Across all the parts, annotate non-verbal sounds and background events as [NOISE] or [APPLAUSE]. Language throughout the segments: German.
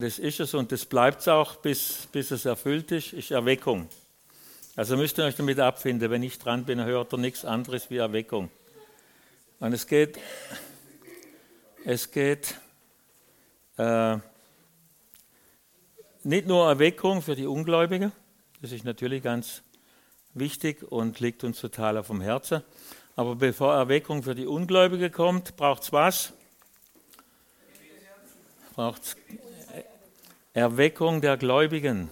Das ist es und das bleibt es auch, bis, bis es erfüllt ist, ist Erweckung. Also müsst ihr euch damit abfinden, wenn ich dran bin, hört ihr nichts anderes wie Erweckung. Und es geht, es geht äh, nicht nur Erweckung für die Ungläubigen, das ist natürlich ganz wichtig und liegt uns total auf dem Herzen. Aber bevor Erweckung für die Ungläubigen kommt, braucht es was? Braucht Erweckung der Gläubigen.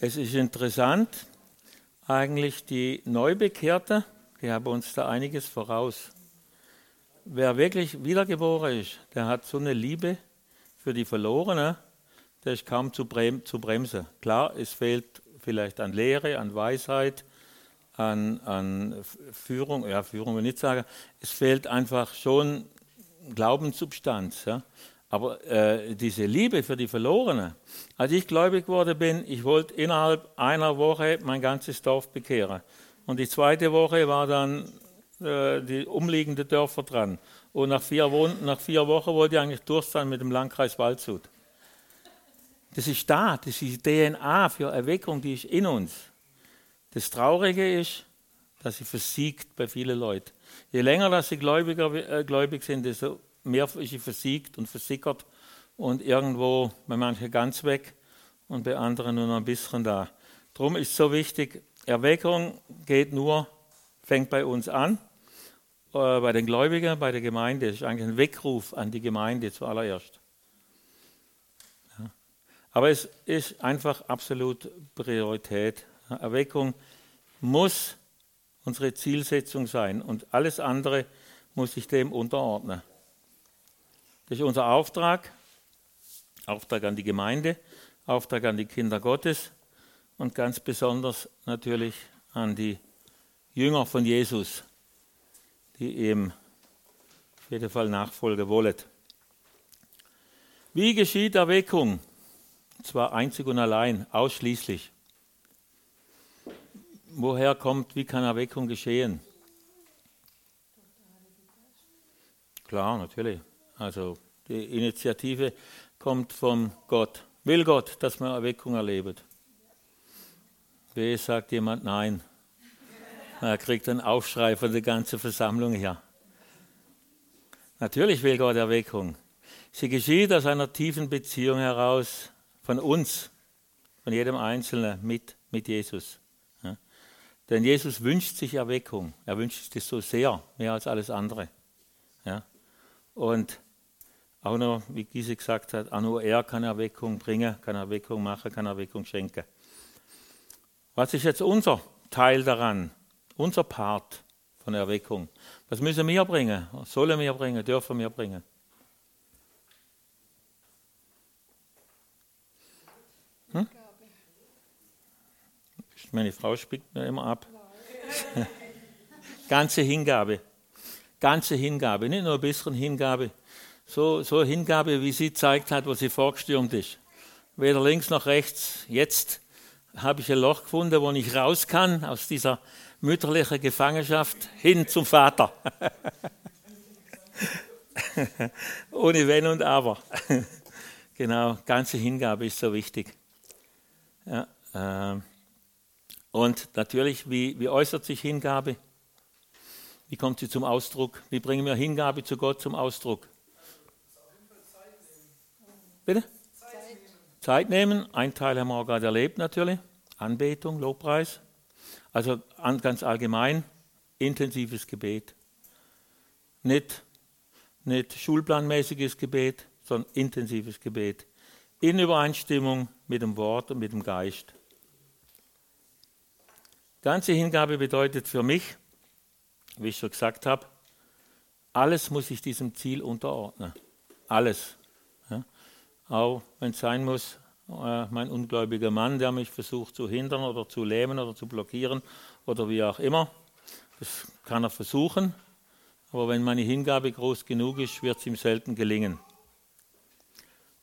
Es ist interessant, eigentlich die Neubekehrte, die haben uns da einiges voraus. Wer wirklich wiedergeboren ist, der hat so eine Liebe für die Verlorenen, der ist kaum zu, brem zu bremsen. Klar, es fehlt vielleicht an Lehre, an Weisheit, an, an Führung, ja, Führung will ich nicht sagen, es fehlt einfach schon Glaubenssubstanz. Ja. Aber äh, diese Liebe für die Verlorenen, als ich gläubig geworden bin, ich wollte innerhalb einer Woche mein ganzes Dorf bekehren. Und die zweite Woche war dann äh, die umliegenden Dörfer dran. Und nach vier, nach vier, Wochen wollte ich eigentlich durch sein mit dem Landkreis Waldshut. Das ist da, das ist die DNA für Erweckung, die ist in uns. Das Traurige ist, dass sie versiegt bei vielen Leuten. Je länger dass sie gläubiger, äh, gläubig sind, desto mehr ist sie versiegt und versickert und irgendwo bei manchen ganz weg und bei anderen nur noch ein bisschen da. Darum ist so wichtig, Erweckung geht nur, fängt bei uns an, äh, bei den Gläubigen, bei der Gemeinde. Das ist eigentlich ein Weckruf an die Gemeinde zuallererst. Ja. Aber es ist einfach absolut Priorität. Erweckung muss unsere Zielsetzung sein und alles andere muss sich dem unterordnen. Das ist unser Auftrag, Auftrag an die Gemeinde, Auftrag an die Kinder Gottes und ganz besonders natürlich an die Jünger von Jesus, die ihm auf jeden Fall nachfolgen wollen. Wie geschieht Erweckung? Und zwar einzig und allein, ausschließlich. Woher kommt, wie kann Erweckung geschehen? Klar, natürlich. Also die Initiative kommt von Gott. Will Gott, dass man Erweckung erlebt? Wie sagt jemand nein? Er kriegt einen Aufschrei von der ganzen Versammlung her. Natürlich will Gott Erweckung. Sie geschieht aus einer tiefen Beziehung heraus von uns, von jedem Einzelnen mit, mit Jesus. Ja. Denn Jesus wünscht sich Erweckung. Er wünscht es so sehr, mehr als alles andere. Ja. Und auch noch, wie Giese gesagt hat, auch nur er kann Erweckung bringen, kann Erweckung machen, kann Erweckung schenken. Was ist jetzt unser Teil daran, unser Part von Erweckung? Was müssen wir bringen? Sollen wir bringen? Dürfen wir bringen? Hm? Meine Frau spielt mir immer ab. [LAUGHS] Ganze Hingabe. Ganze Hingabe, nicht nur ein bisschen Hingabe so, so Hingabe, wie sie zeigt hat, wo sie vorgestürmt ist. Weder links noch rechts. Jetzt habe ich ein Loch gefunden, wo ich raus kann aus dieser mütterlichen Gefangenschaft hin zum Vater. [LAUGHS] Ohne Wenn und Aber. [LAUGHS] genau, ganze Hingabe ist so wichtig. Ja, äh, und natürlich, wie, wie äußert sich Hingabe? Wie kommt sie zum Ausdruck? Wie bringen wir Hingabe zu Gott zum Ausdruck? Bitte? Zeit nehmen. Zeit nehmen. Ein Teil haben wir auch gerade erlebt natürlich. Anbetung, Lobpreis. Also ganz allgemein intensives Gebet. Nicht, nicht schulplanmäßiges Gebet, sondern intensives Gebet. In Übereinstimmung mit dem Wort und mit dem Geist. Ganze Hingabe bedeutet für mich, wie ich schon gesagt habe, alles muss sich diesem Ziel unterordnen. Alles auch wenn es sein muss, äh, mein ungläubiger Mann, der mich versucht zu hindern oder zu lähmen oder zu blockieren oder wie auch immer. Das kann er versuchen, aber wenn meine Hingabe groß genug ist, wird es ihm selten gelingen.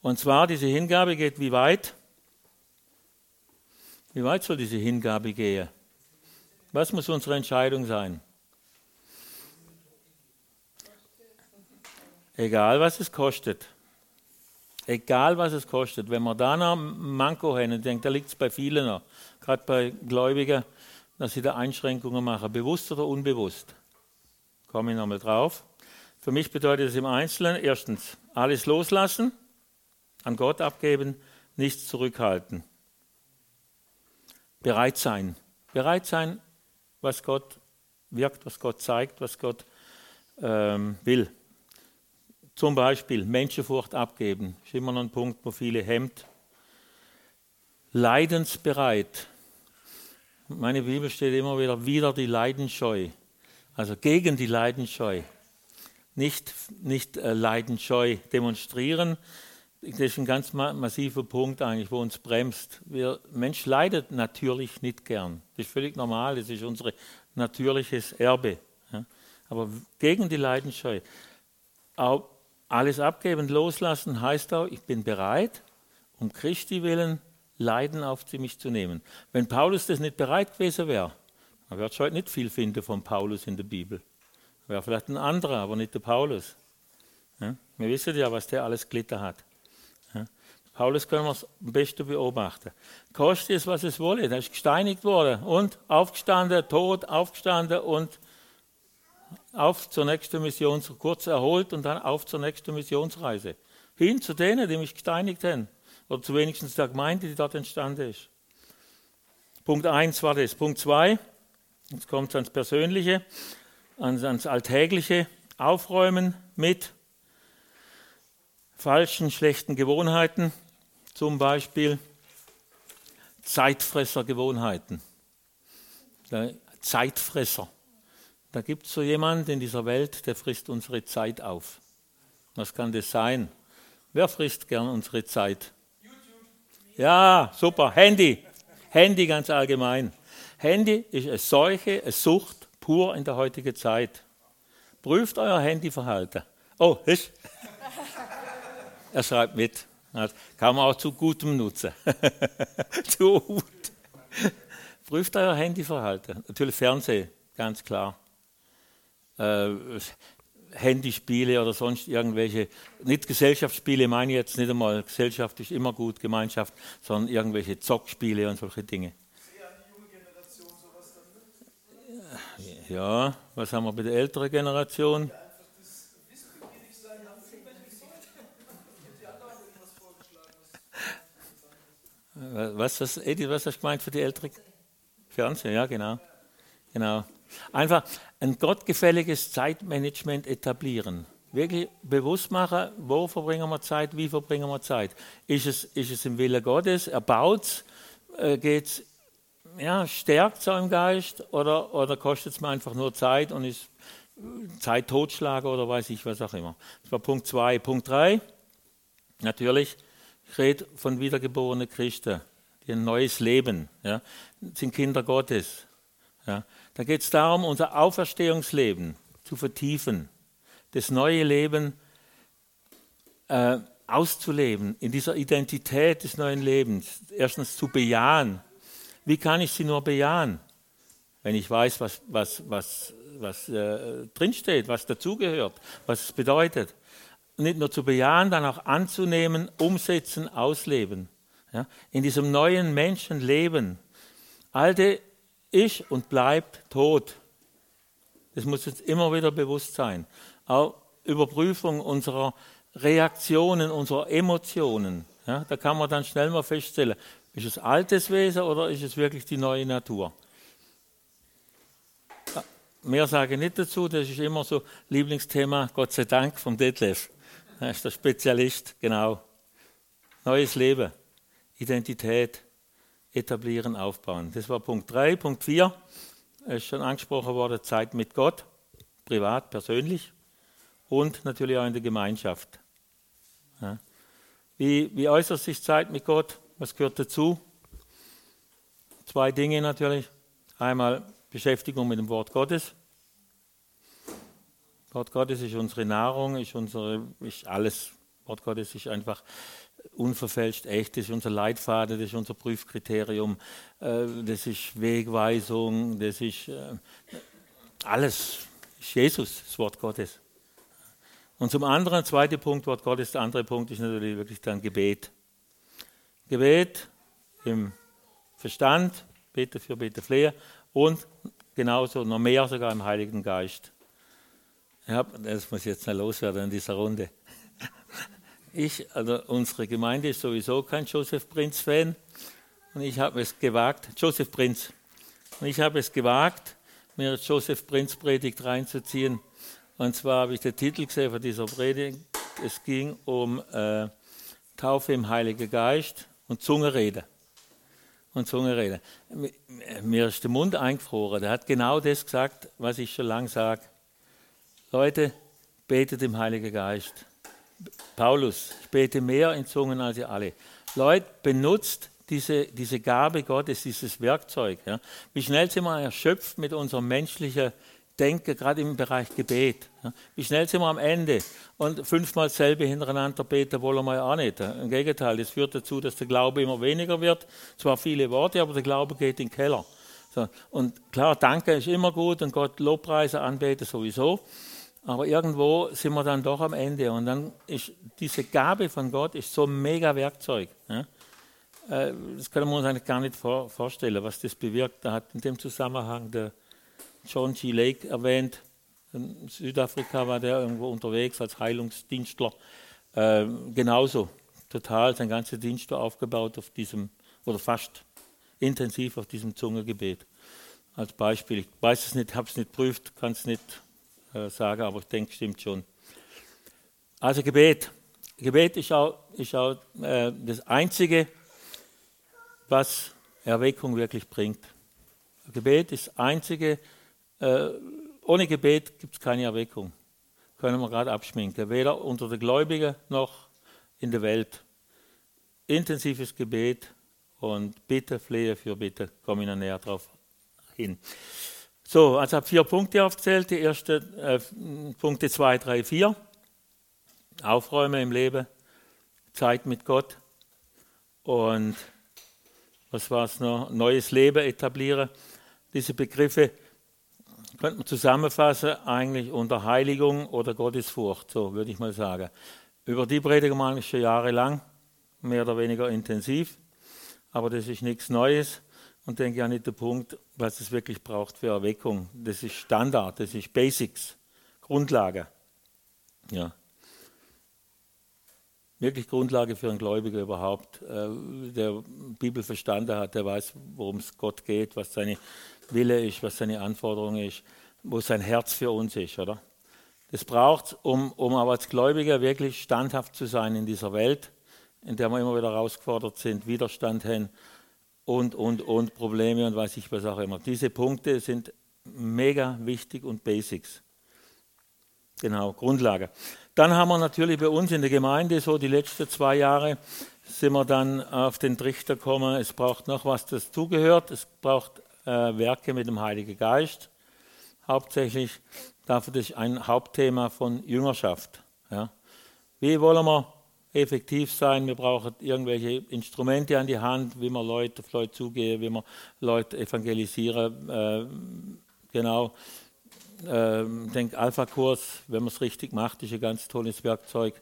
Und zwar, diese Hingabe geht wie weit? Wie weit soll diese Hingabe gehen? Was muss unsere Entscheidung sein? Egal, was es kostet. Egal was es kostet. Wenn wir da noch Manko haben, ich denke, da liegt es bei vielen noch, gerade bei Gläubigen, dass sie da Einschränkungen machen, bewusst oder unbewusst. Komme ich nochmal drauf. Für mich bedeutet es im Einzelnen erstens alles loslassen, an Gott abgeben, nichts zurückhalten. Bereit sein. Bereit sein, was Gott wirkt, was Gott zeigt, was Gott ähm, will. Zum Beispiel Menschenfurcht abgeben, ist immer noch ein Punkt, wo viele hemmt. Leidensbereit. Meine Bibel steht immer wieder, wieder die Leidensscheu. Also gegen die Leidensscheu. Nicht, nicht äh, Leidensscheu demonstrieren. Das ist ein ganz massiver Punkt eigentlich, wo uns bremst. Wir, Mensch leidet natürlich nicht gern. Das ist völlig normal, das ist unser natürliches Erbe. Ja. Aber gegen die Leidensscheu. Auch alles abgeben, loslassen heißt auch, ich bin bereit, um Christi willen Leiden auf mich zu nehmen. Wenn Paulus das nicht bereit gewesen wäre, dann wird heute nicht viel finden von Paulus in der Bibel. Wäre vielleicht ein anderer, aber nicht der Paulus. Ja? Wir wissen ja, was der alles gelitten hat. Ja? Paulus können wir am besten beobachten. Kostet es, was es wolle. Er ist gesteinigt worden und aufgestanden, tot, aufgestanden und auf zur nächsten Mission, kurz erholt und dann auf zur nächsten Missionsreise. Hin zu denen, die mich gesteinigt haben. Oder zu wenigstens der Gemeinde, die dort entstanden ist. Punkt 1 war das. Punkt 2, jetzt kommt es ans Persönliche, ans, ans Alltägliche. Aufräumen mit falschen, schlechten Gewohnheiten. Zum Beispiel Zeitfressergewohnheiten. Zeitfresser. Da gibt es so jemanden in dieser Welt, der frisst unsere Zeit auf. Was kann das sein? Wer frisst gern unsere Zeit? Ja, super. Handy. Handy ganz allgemein. Handy ist eine Seuche, eine Sucht pur in der heutigen Zeit. Prüft euer Handyverhalten. Oh, ist. [LAUGHS] er schreibt mit. Das kann man auch zu gutem nutzen. [LAUGHS] zu gut. Prüft euer Handyverhalten. Natürlich Fernsehen, ganz klar äh, Handyspiele oder sonst irgendwelche, nicht Gesellschaftsspiele, meine ich jetzt nicht einmal, Gesellschaft ist immer gut, Gemeinschaft, sondern irgendwelche Zockspiele und solche Dinge. Ja, was haben wir bei der älteren Generation? Was, was, Edith, was hast du gemeint für die ältere Fernsehen? Ja, genau. Genau. Einfach ein gottgefälliges Zeitmanagement etablieren. Wirklich bewusst machen, wo verbringen wir Zeit, wie verbringen wir Zeit. Ist es, ist es im Wille Gottes, erbaut es, äh, geht ja, stärkt es im Geist oder, oder kostet es mir einfach nur Zeit und ist Zeit totschlagen oder weiß ich was auch immer. Das war Punkt 2. Punkt 3, natürlich, ich rede von wiedergeborenen Christen, die ein neues Leben, ja, sind Kinder Gottes. Ja. Da geht es darum, unser Auferstehungsleben zu vertiefen, das neue Leben äh, auszuleben, in dieser Identität des neuen Lebens. Erstens zu bejahen. Wie kann ich sie nur bejahen? Wenn ich weiß, was, was, was, was äh, drinsteht, was dazugehört, was es bedeutet. Nicht nur zu bejahen, dann auch anzunehmen, umsetzen, ausleben. Ja? In diesem neuen Menschen leben. Alte ist und bleibt tot. Das muss uns immer wieder bewusst sein. Auch Überprüfung unserer Reaktionen, unserer Emotionen. Ja, da kann man dann schnell mal feststellen, ist es altes Wesen oder ist es wirklich die neue Natur? Mehr sage ich nicht dazu, das ist immer so Lieblingsthema, Gott sei Dank, vom Detlef. Er ist der Spezialist, genau. Neues Leben, Identität, etablieren, aufbauen. Das war Punkt 3. Punkt 4 ist schon angesprochen worden, Zeit mit Gott, privat, persönlich und natürlich auch in der Gemeinschaft. Ja. Wie, wie äußert sich Zeit mit Gott? Was gehört dazu? Zwei Dinge natürlich. Einmal Beschäftigung mit dem Wort Gottes. Wort Gottes ist unsere Nahrung, ist, unsere, ist alles. Wort Gottes ist einfach unverfälscht echt, das ist unser Leitfaden, das ist unser Prüfkriterium, äh, das ist Wegweisung, das ist äh, alles, ist Jesus, das Wort Gottes. Und zum anderen, zweiter Punkt, Wort Gottes, der andere Punkt ist natürlich wirklich dann Gebet. Gebet im Verstand, Bete für Bete Flehe und genauso noch mehr sogar im Heiligen Geist. Ja, das muss ich jetzt schnell loswerden in dieser Runde. [LAUGHS] Ich, also unsere Gemeinde ist sowieso kein Joseph Prinz-Fan und ich habe es gewagt, Joseph Prinz, und ich habe es gewagt, mir Joseph Prinz Predigt reinzuziehen. Und zwar habe ich den Titel gesehen von dieser Predigt. Es ging um äh, Taufe im Heiligen Geist und Zungenrede. Und Zungenrede. Mir ist der Mund eingefroren. Der hat genau das gesagt, was ich schon lange sage. Leute, betet im Heiligen Geist. Paulus, ich bete mehr in Zungen als ihr alle. Leute, benutzt diese, diese Gabe Gottes, dieses Werkzeug. Ja. Wie schnell sind wir erschöpft mit unserem menschlichen Denken, gerade im Bereich Gebet. Ja. Wie schnell sind wir am Ende und fünfmal selbe hintereinander beten wollen wir auch nicht. Im Gegenteil, das führt dazu, dass der Glaube immer weniger wird. Zwar viele Worte, aber der Glaube geht in den Keller. So. Und klar, Danke ist immer gut und Gott Lobpreise anbeten sowieso. Aber irgendwo sind wir dann doch am Ende. Und dann ist diese Gabe von Gott ist so ein mega Werkzeug. Ja? Äh, das können wir uns eigentlich gar nicht vorstellen, was das bewirkt. Da hat in dem Zusammenhang der John G. Lake erwähnt. In Südafrika war der irgendwo unterwegs als Heilungsdienstler. Äh, genauso, total, sein ganzer Dienst war aufgebaut auf diesem, oder fast intensiv auf diesem Zungengebet. Als Beispiel. Ich weiß es nicht, habe es nicht prüft, kann es nicht äh, sagen, aber ich denke, stimmt schon. Also Gebet. Gebet ist auch, ist auch äh, das Einzige, was Erweckung wirklich bringt. Gebet ist das Einzige, äh, ohne Gebet gibt es keine Erweckung. Können wir gerade abschminken. Weder unter den Gläubigen noch in der Welt. Intensives Gebet und Bitte, Flehe für Bitte, komme ich noch näher drauf hin. So, also habe vier Punkte aufgezählt. Die ersten äh, Punkte 2, 3, 4. Aufräumen im Leben, Zeit mit Gott und was war es noch? Neues Leben etablieren. Diese Begriffe könnte man zusammenfassen eigentlich unter Heiligung oder Gottesfurcht, so würde ich mal sagen. Über die predigen wir eigentlich schon jahrelang, mehr oder weniger intensiv, aber das ist nichts Neues und denke auch nicht der Punkt, was es wirklich braucht für Erweckung. Das ist Standard, das ist Basics, Grundlage. Ja. Wirklich Grundlage für einen Gläubiger überhaupt, äh, der Bibel verstanden hat, der weiß, worum es Gott geht, was seine Wille ist, was seine Anforderung ist, wo sein Herz für uns ist, oder? Das braucht um, um aber als Gläubiger wirklich standhaft zu sein in dieser Welt, in der wir immer wieder herausgefordert sind, Widerstand haben und, und, und Probleme und weiß ich was auch immer. Diese Punkte sind mega wichtig und Basics. Genau, Grundlage. Dann haben wir natürlich bei uns in der Gemeinde so die letzten zwei Jahre sind wir dann auf den Trichter gekommen, es braucht noch was dazugehört, es braucht äh, Werke mit dem Heiligen Geist. Hauptsächlich dafür ist ein Hauptthema von Jüngerschaft. Ja. Wie wollen wir effektiv sein. Wir brauchen irgendwelche Instrumente an die Hand, wie man Leute auf Leute zugehen, wie man Leute evangelisieren. Äh, genau. Äh, ich denke, Alpha-Kurs, wenn man es richtig macht, ist ein ganz tolles Werkzeug.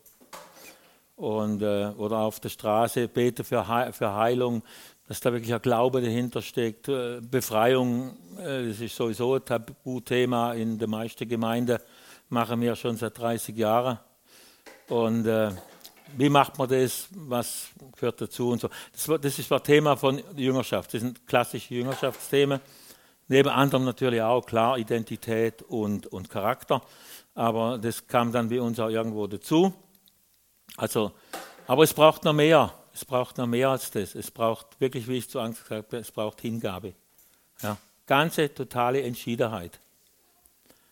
Und, äh, oder auf der Straße bete für, He für Heilung, dass da wirklich ein Glaube dahinter steckt. Äh, Befreiung, äh, das ist sowieso ein Tabuthema in der meisten Gemeinden, machen wir schon seit 30 Jahren. Und äh, wie macht man das, was gehört dazu und so. Das, ist das Thema von Jüngerschaft, das sind klassische Jüngerschaftsthemen. Neben anderem natürlich auch klar Identität und, und Charakter, aber das kam dann bei uns auch irgendwo dazu. Also, aber es braucht noch mehr, es braucht noch mehr als das. Es braucht wirklich, wie ich zu Angst gesagt habe, es braucht Hingabe. Ja, ganze, totale Entschiedenheit.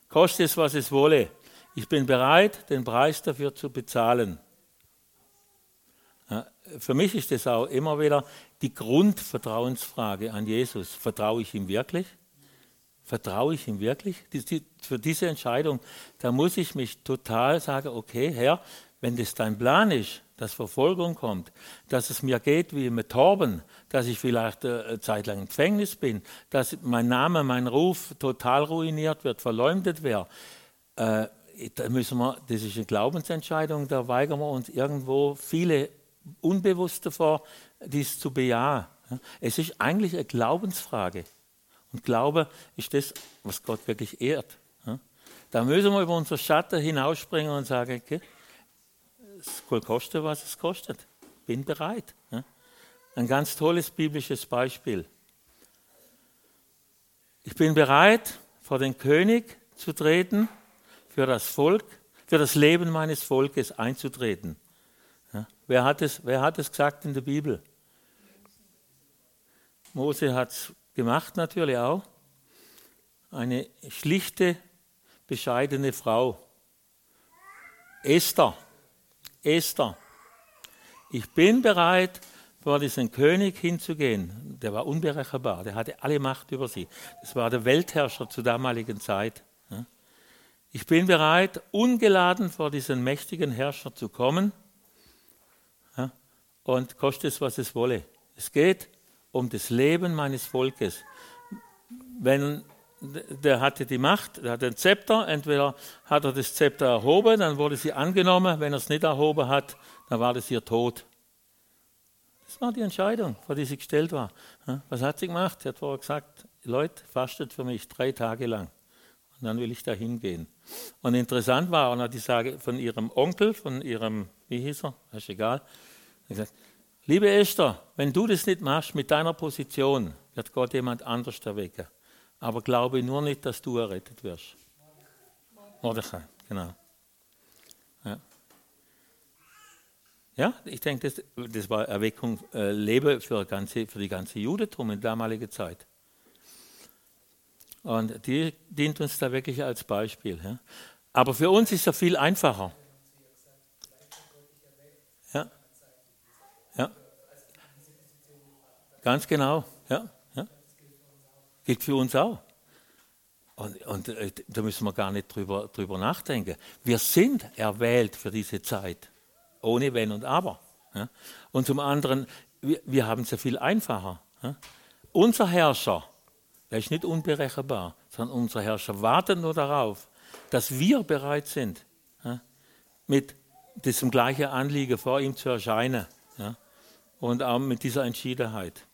Koste es, was es wolle. Ich bin bereit, den Preis dafür zu bezahlen für mich ist das auch immer wieder die Grundvertrauensfrage an Jesus. Vertraue ich ihm wirklich? Vertraue ich ihm wirklich? für diese Entscheidung, da muss ich mich total sagen, okay, Herr, wenn das dein Plan ist, dass Verfolgung kommt, dass es mir geht wie mit Torben, dass ich vielleicht äh, eine Zeit lang im Gefängnis bin, dass mein Name, mein Ruf total ruiniert wird, verleumdet wird, äh, da müssen wir, das ist eine Glaubensentscheidung, da weigern wir uns irgendwo viele unbewusst davor, dies zu bejahen. Es ist eigentlich eine Glaubensfrage. Und Glaube ist das, was Gott wirklich ehrt. Da müssen wir über unser Schatten hinausspringen und sagen, okay, es soll kosten, was es kostet. Bin bereit. Ein ganz tolles biblisches Beispiel. Ich bin bereit, vor den König zu treten, für das Volk, für das Leben meines Volkes einzutreten. Wer, hat es, wer hat es gesagt in der Bibel? Mose hat es gemacht natürlich auch. Eine schlichte, bescheidene Frau. Esther. Esther. Ich bin bereit, vor diesen König hinzugehen. Der war unberechenbar, der hatte alle Macht über sie. Das war der Weltherrscher zur damaligen Zeit. Ich bin bereit, ungeladen vor diesen mächtigen Herrscher zu kommen und koste es, was es wolle. Es geht um das Leben meines Volkes. Wenn der hatte die Macht, der hatte ein Zepter, entweder hat er das Zepter erhoben, dann wurde sie angenommen, wenn er es nicht erhoben hat, dann war das ihr Tod. Das war die Entscheidung, vor die sie gestellt war. Was hat sie gemacht? Sie hat vorher gesagt, Leute, fastet für mich drei Tage lang. Und dann will ich da hingehen. Und interessant war auch noch die Sage von ihrem Onkel, von ihrem, wie hieß er? Ist egal. Er gesagt, liebe Esther, wenn du das nicht machst mit deiner Position, wird Gott jemand anders erwecken. Aber glaube nur nicht, dass du errettet wirst. Mordechai, genau. Ja, ich denke, das, das war Erweckung, äh, Leben für, ganze, für die ganze Judentum in damaliger Zeit. Und die dient uns da wirklich als Beispiel. Ja. Aber für uns ist es viel einfacher. Ja. Ja. Ganz genau. Ja. ja. Gilt für uns auch. Und, und äh, da müssen wir gar nicht drüber, drüber nachdenken. Wir sind erwählt für diese Zeit ohne Wenn und Aber. Ja. Und zum anderen, wir, wir haben es ja viel einfacher. Ja. Unser Herrscher, der ist nicht unberechenbar, sondern unser Herrscher wartet nur darauf, dass wir bereit sind, ja, mit diesem gleichen Anliegen vor ihm zu erscheinen. Und auch mit dieser Entschiedenheit.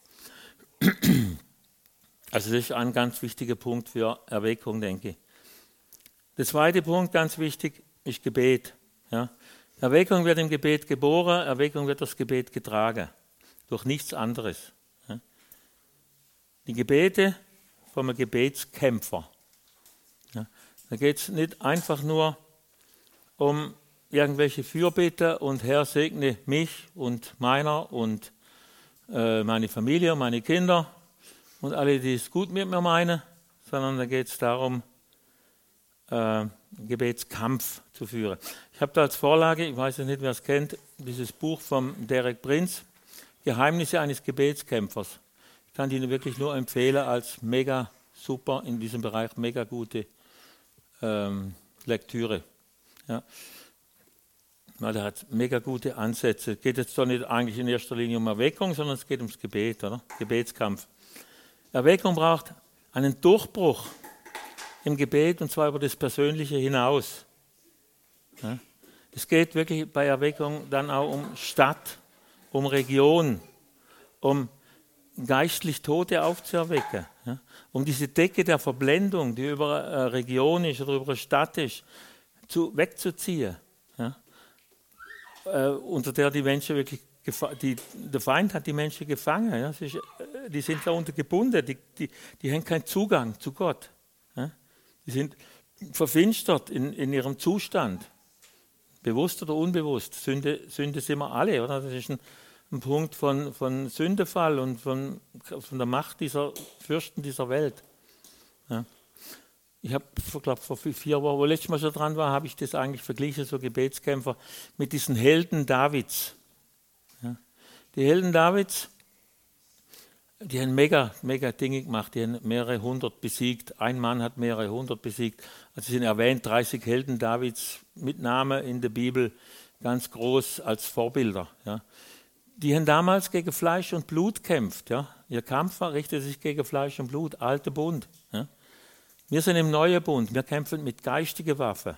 Also das ist ein ganz wichtiger Punkt für Erweckung, denke ich. Der zweite Punkt, ganz wichtig, ist Gebet. Ja. Erweckung wird im Gebet geboren, Erweckung wird das Gebet getragen. Durch nichts anderes. Die Gebete vom Gebetskämpfer. Da geht es nicht einfach nur um irgendwelche Fürbitte und Herr segne mich und meiner und äh, meine Familie, meine Kinder und alle, die es gut mit mir meinen, sondern da geht es darum, äh, Gebetskampf zu führen. Ich habe da als Vorlage, ich weiß nicht, wer es kennt, dieses Buch von Derek Prinz, Geheimnisse eines Gebetskämpfers. Ich kann Ihnen wirklich nur empfehlen als mega super in diesem Bereich, mega gute ähm, Lektüre. Ja. Weil er hat mega gute Ansätze. Es geht jetzt doch nicht eigentlich in erster Linie um Erweckung, sondern es geht ums Gebet, oder? Gebetskampf. Erweckung braucht einen Durchbruch im Gebet und zwar über das Persönliche hinaus. Es geht wirklich bei Erweckung dann auch um Stadt, um Region, um geistlich Tote aufzuerwecken, um diese Decke der Verblendung, die über eine Region ist oder über eine Stadt ist, zu, wegzuziehen, äh, unter der die Menschen wirklich die, der Feind hat die Menschen gefangen. Ja, ist, äh, die sind darunter gebunden, die, die, die haben keinen Zugang zu Gott. Die sind verfinstert in, in ihrem Zustand. Bewusst oder unbewusst. Sünde, Sünde sind wir alle, oder? Das ist ein, ein Punkt von, von Sündefall und von, von der Macht dieser Fürsten dieser Welt. Ja. Ich habe, glaube vor vier Wochen, wo letztes Mal schon dran war, habe ich das eigentlich verglichen, so Gebetskämpfer, mit diesen Helden Davids. Ja. Die Helden Davids, die haben mega, mega Dinge gemacht, die haben mehrere hundert besiegt. Ein Mann hat mehrere hundert besiegt. Also sind erwähnt 30 Helden Davids mit Name in der Bibel, ganz groß als Vorbilder. Ja. Die haben damals gegen Fleisch und Blut kämpft. Ja. Ihr Kampf richtet sich gegen Fleisch und Blut, alte Bund. Ja. Wir sind im neuen Bund, wir kämpfen mit geistigen Waffen.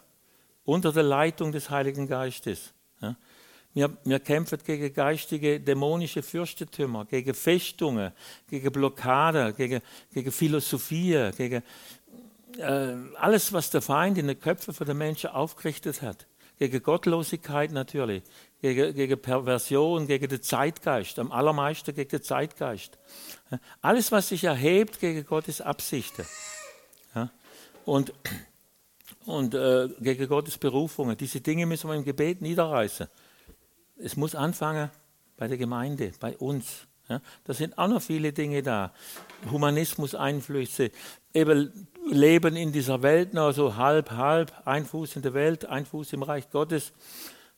unter der Leitung des Heiligen Geistes. Wir, wir kämpfen gegen geistige, dämonische Fürstentümer, gegen Festungen, gegen Blockaden, gegen, gegen Philosophie, gegen äh, alles, was der Feind in den Köpfen der Menschen aufgerichtet hat. Gegen Gottlosigkeit natürlich, gegen, gegen Perversion, gegen den Zeitgeist, am allermeisten gegen den Zeitgeist. Alles, was sich erhebt gegen Gottes Absichten. Und, und äh, gegen Gottes Berufungen. Diese Dinge müssen wir im Gebet niederreißen. Es muss anfangen bei der Gemeinde, bei uns. Ja? Da sind auch noch viele Dinge da. Humanismus-Einflüsse, eben Leben in dieser Welt noch so halb, halb, ein Fuß in der Welt, ein Fuß im Reich Gottes.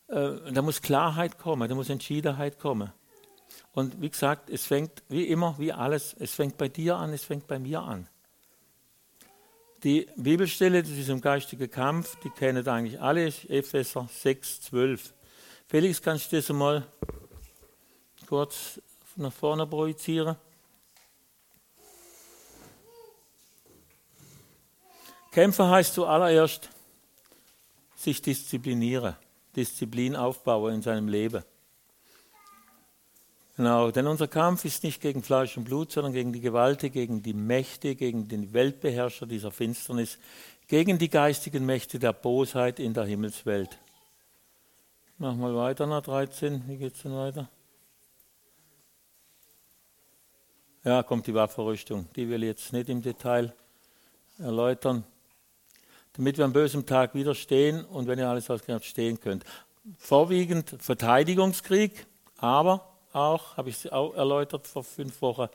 Äh, da muss Klarheit kommen, da muss Entschiedenheit kommen. Und wie gesagt, es fängt wie immer, wie alles, es fängt bei dir an, es fängt bei mir an. Die Bibelstelle zu diesem geistigen Kampf, die kennen eigentlich alle, Epheser 6, 12. Felix, kannst du das mal kurz nach vorne projizieren? Kämpfer heißt zuallererst sich disziplinieren, Disziplin aufbauen in seinem Leben. Genau, denn unser Kampf ist nicht gegen Fleisch und Blut, sondern gegen die Gewalt, gegen die Mächte, gegen den Weltbeherrscher dieser Finsternis, gegen die geistigen Mächte der Bosheit in der Himmelswelt. Mach mal weiter nach 13. Wie geht es denn weiter? Ja, kommt die Waffenrüstung. Die will ich jetzt nicht im Detail erläutern. Damit wir am bösen Tag widerstehen und wenn ihr alles ausgehört stehen könnt. Vorwiegend Verteidigungskrieg, aber auch, habe ich auch erläutert vor fünf Wochen,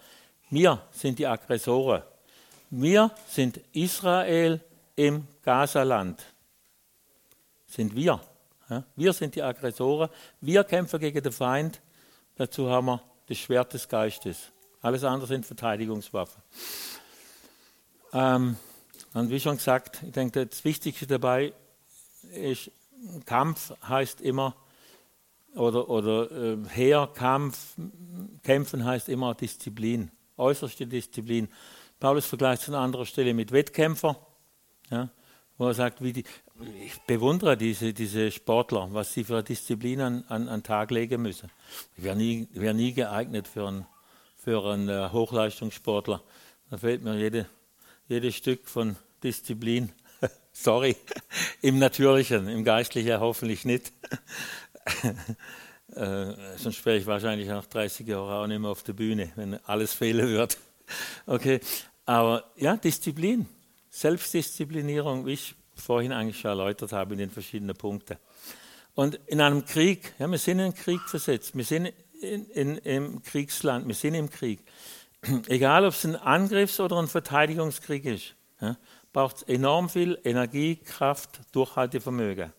wir sind die Aggressoren. Wir sind Israel im Gazaland. Sind wir. Wir sind die Aggressoren. Wir kämpfen gegen den Feind. Dazu haben wir das Schwert des Geistes. Alles andere sind Verteidigungswaffen. Ähm, und wie schon gesagt, ich denke, das Wichtigste dabei ist, Kampf heißt immer, oder, oder äh, Heer, Kampf, Kämpfen heißt immer Disziplin, äußerste Disziplin. Paulus vergleicht es an anderer Stelle mit Wettkämpfer, ja, wo er sagt, wie die, ich bewundere diese, diese Sportler, was sie für Disziplin an, an, an Tag legen müssen. Ich wäre nie, wär nie geeignet für einen, für einen äh, Hochleistungssportler. Da fehlt mir jede, jedes Stück von Disziplin. [LAUGHS] Sorry, im Natürlichen, im Geistlichen hoffentlich nicht. [LAUGHS] äh, sonst wäre ich wahrscheinlich nach 30 Jahren auch nicht mehr auf der Bühne, wenn alles fehlen würde. [LAUGHS] Okay, aber ja, Disziplin, Selbstdisziplinierung, wie ich vorhin eigentlich schon erläutert habe in den verschiedenen Punkten. Und in einem Krieg, ja, wir sind in einen Krieg versetzt, wir sind in, in, im Kriegsland, wir sind im Krieg. [CLEARS THROAT] Egal, ob es ein Angriffs- oder ein Verteidigungskrieg ist, ja, braucht es enorm viel Energie, Kraft, Durchhaltevermögen.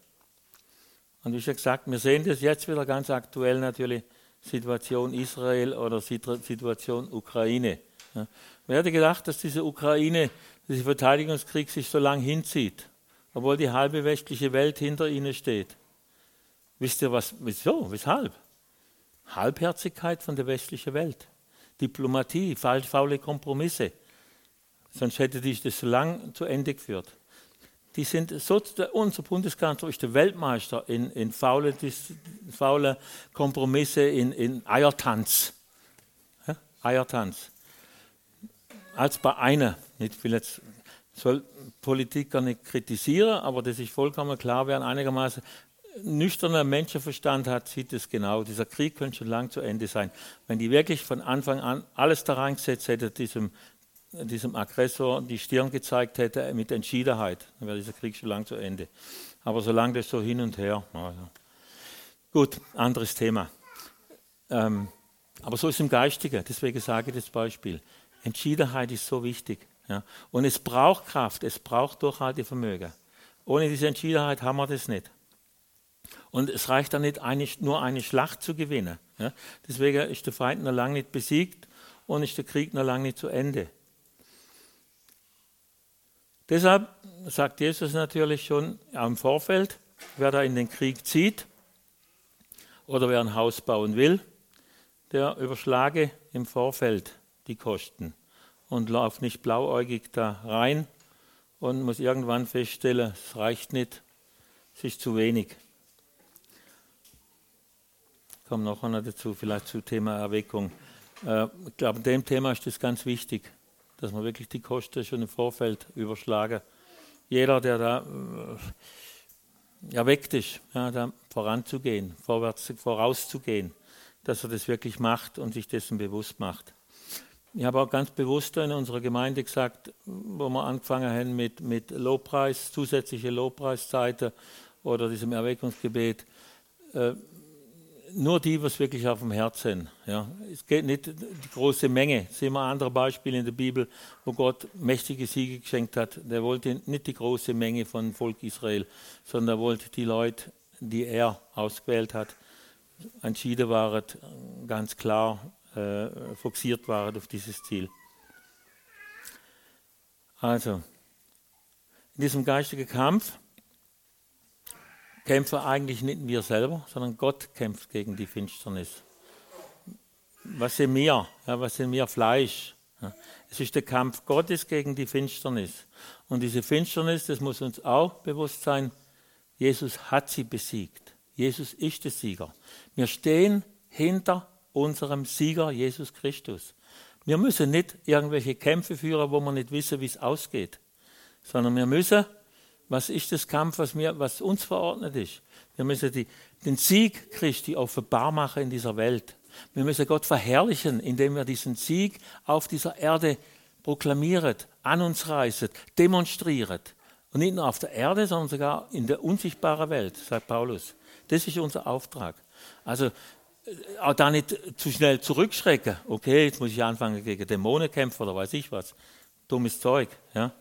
Und wie schon gesagt, wir sehen das jetzt wieder ganz aktuell natürlich, Situation Israel oder Situation Ukraine. Wer hätte gedacht, dass diese Ukraine, dieser Verteidigungskrieg sich so lang hinzieht? obwohl die halbe westliche Welt hinter ihnen steht. Wisst ihr was? Wieso? Weshalb? Halbherzigkeit von der westlichen Welt. Diplomatie, faule Kompromisse. Sonst hätte die das so lang zu Ende geführt. Die sind so, unser Bundeskanzler ist der Weltmeister in, in faule, faule Kompromisse, in, in Eiertanz. Ja? Eiertanz. Als bei einer, ich will jetzt soll Politiker nicht kritisieren, aber dass ich vollkommen klar, wer ein einigermaßen nüchterner Menschenverstand hat, sieht es genau. Dieser Krieg könnte schon lang zu Ende sein. Wenn die wirklich von Anfang an alles da reingesetzt hätte, diesem, diesem Aggressor die Stirn gezeigt hätte mit Entschiedenheit, dann wäre dieser Krieg schon lang zu Ende. Aber solange das so hin und her. Also. Gut, anderes Thema. Ähm, aber so ist es im Geistigen, deswegen sage ich das Beispiel. Entschiedenheit ist so wichtig. Ja. Und es braucht Kraft, es braucht Durchhaltevermögen. Ohne diese Entschiedenheit haben wir das nicht. Und es reicht dann nicht, eine, nur eine Schlacht zu gewinnen. Ja. Deswegen ist der Feind noch lange nicht besiegt und ist der Krieg noch lange nicht zu Ende. Deshalb sagt Jesus natürlich schon im Vorfeld, wer da in den Krieg zieht oder wer ein Haus bauen will, der überschlage im Vorfeld die Kosten und laufe nicht blauäugig da rein und muss irgendwann feststellen, es reicht nicht. Es ist zu wenig. Ich komme noch einer dazu, vielleicht zum Thema Erweckung. Äh, ich glaube, dem Thema ist es ganz wichtig, dass man wirklich die Kosten schon im Vorfeld überschlagen. Jeder, der da äh, erweckt ist, ja, da voranzugehen, vorwärts, vorauszugehen, dass er das wirklich macht und sich dessen bewusst macht. Ich habe auch ganz bewusst in unserer Gemeinde gesagt, wo wir angefangen haben mit, mit Lobpreis, zusätzliche Lobpreiszeiten oder diesem Erweckungsgebet, äh, nur die, was wirklich auf dem Herzen. Ja. Es geht nicht die große Menge. Sehen wir andere Beispiele in der Bibel, wo Gott mächtige Siege geschenkt hat. Der wollte nicht die große Menge von Volk Israel, sondern er wollte die Leute, die er ausgewählt hat, entschieden waren, ganz klar äh, fokussiert waren auf dieses Ziel. Also, in diesem geistigen Kampf kämpfen eigentlich nicht wir selber, sondern Gott kämpft gegen die Finsternis. Was sind wir? Ja, was sind wir Fleisch? Ja, es ist der Kampf Gottes gegen die Finsternis. Und diese Finsternis, das muss uns auch bewusst sein, Jesus hat sie besiegt. Jesus ist der Sieger. Wir stehen hinter unserem Sieger Jesus Christus. Wir müssen nicht irgendwelche Kämpfe führen, wo wir nicht wissen, wie es ausgeht, sondern wir müssen was ist das Kampf, was, mir, was uns verordnet ist? Wir müssen die, den Sieg Christi offenbar machen in dieser Welt. Wir müssen Gott verherrlichen, indem wir diesen Sieg auf dieser Erde proklamieren, an uns reißen, demonstrieren. Und nicht nur auf der Erde, sondern sogar in der unsichtbaren Welt, sagt Paulus. Das ist unser Auftrag. Also äh, auch da nicht zu schnell zurückschrecken. Okay, jetzt muss ich anfangen gegen Dämonen kämpfen oder weiß ich was. Dummes Zeug. Ja?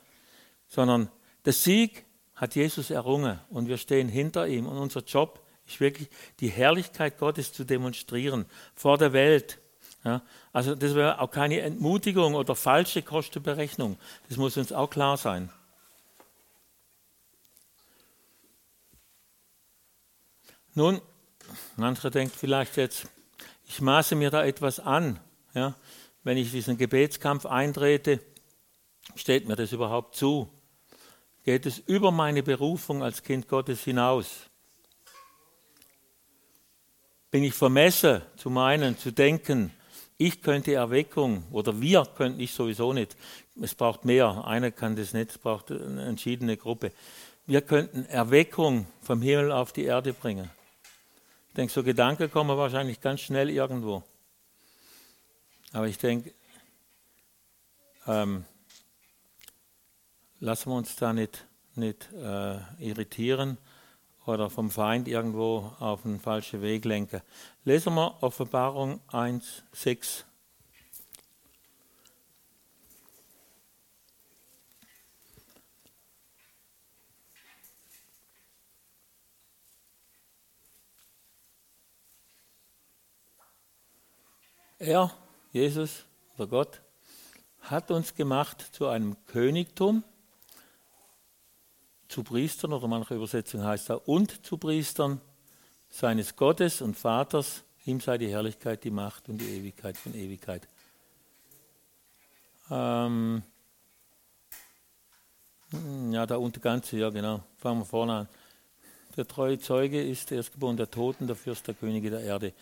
Sondern der Sieg hat Jesus errungen und wir stehen hinter ihm. Und unser Job ist wirklich, die Herrlichkeit Gottes zu demonstrieren vor der Welt. Ja, also das wäre auch keine Entmutigung oder falsche Kostenberechnung. Das muss uns auch klar sein. Nun, mancher denkt vielleicht jetzt, ich maße mir da etwas an. Ja, wenn ich diesen Gebetskampf eintrete, steht mir das überhaupt zu? Geht es über meine Berufung als Kind Gottes hinaus. Bin ich vermessen zu meinen, zu denken, ich könnte Erweckung oder wir könnten, ich sowieso nicht. Es braucht mehr. Einer kann das nicht, es braucht eine entschiedene Gruppe. Wir könnten Erweckung vom Himmel auf die Erde bringen. Ich denke, so Gedanken kommen wahrscheinlich ganz schnell irgendwo. Aber ich denke, ähm, lassen wir uns da nicht, nicht äh, irritieren oder vom Feind irgendwo auf einen falschen Weg lenken. Lesen wir Offenbarung 1, 6. Er, Jesus oder Gott, hat uns gemacht zu einem Königtum zu Priestern, oder manche Übersetzung heißt da, und zu Priestern seines Gottes und Vaters, ihm sei die Herrlichkeit, die Macht und die Ewigkeit von Ewigkeit. Ähm, ja, da unter Ganze, ja genau. Fangen wir vorne an. Der treue Zeuge ist der Erstgeboren der Toten, der Fürst der Könige der Erde.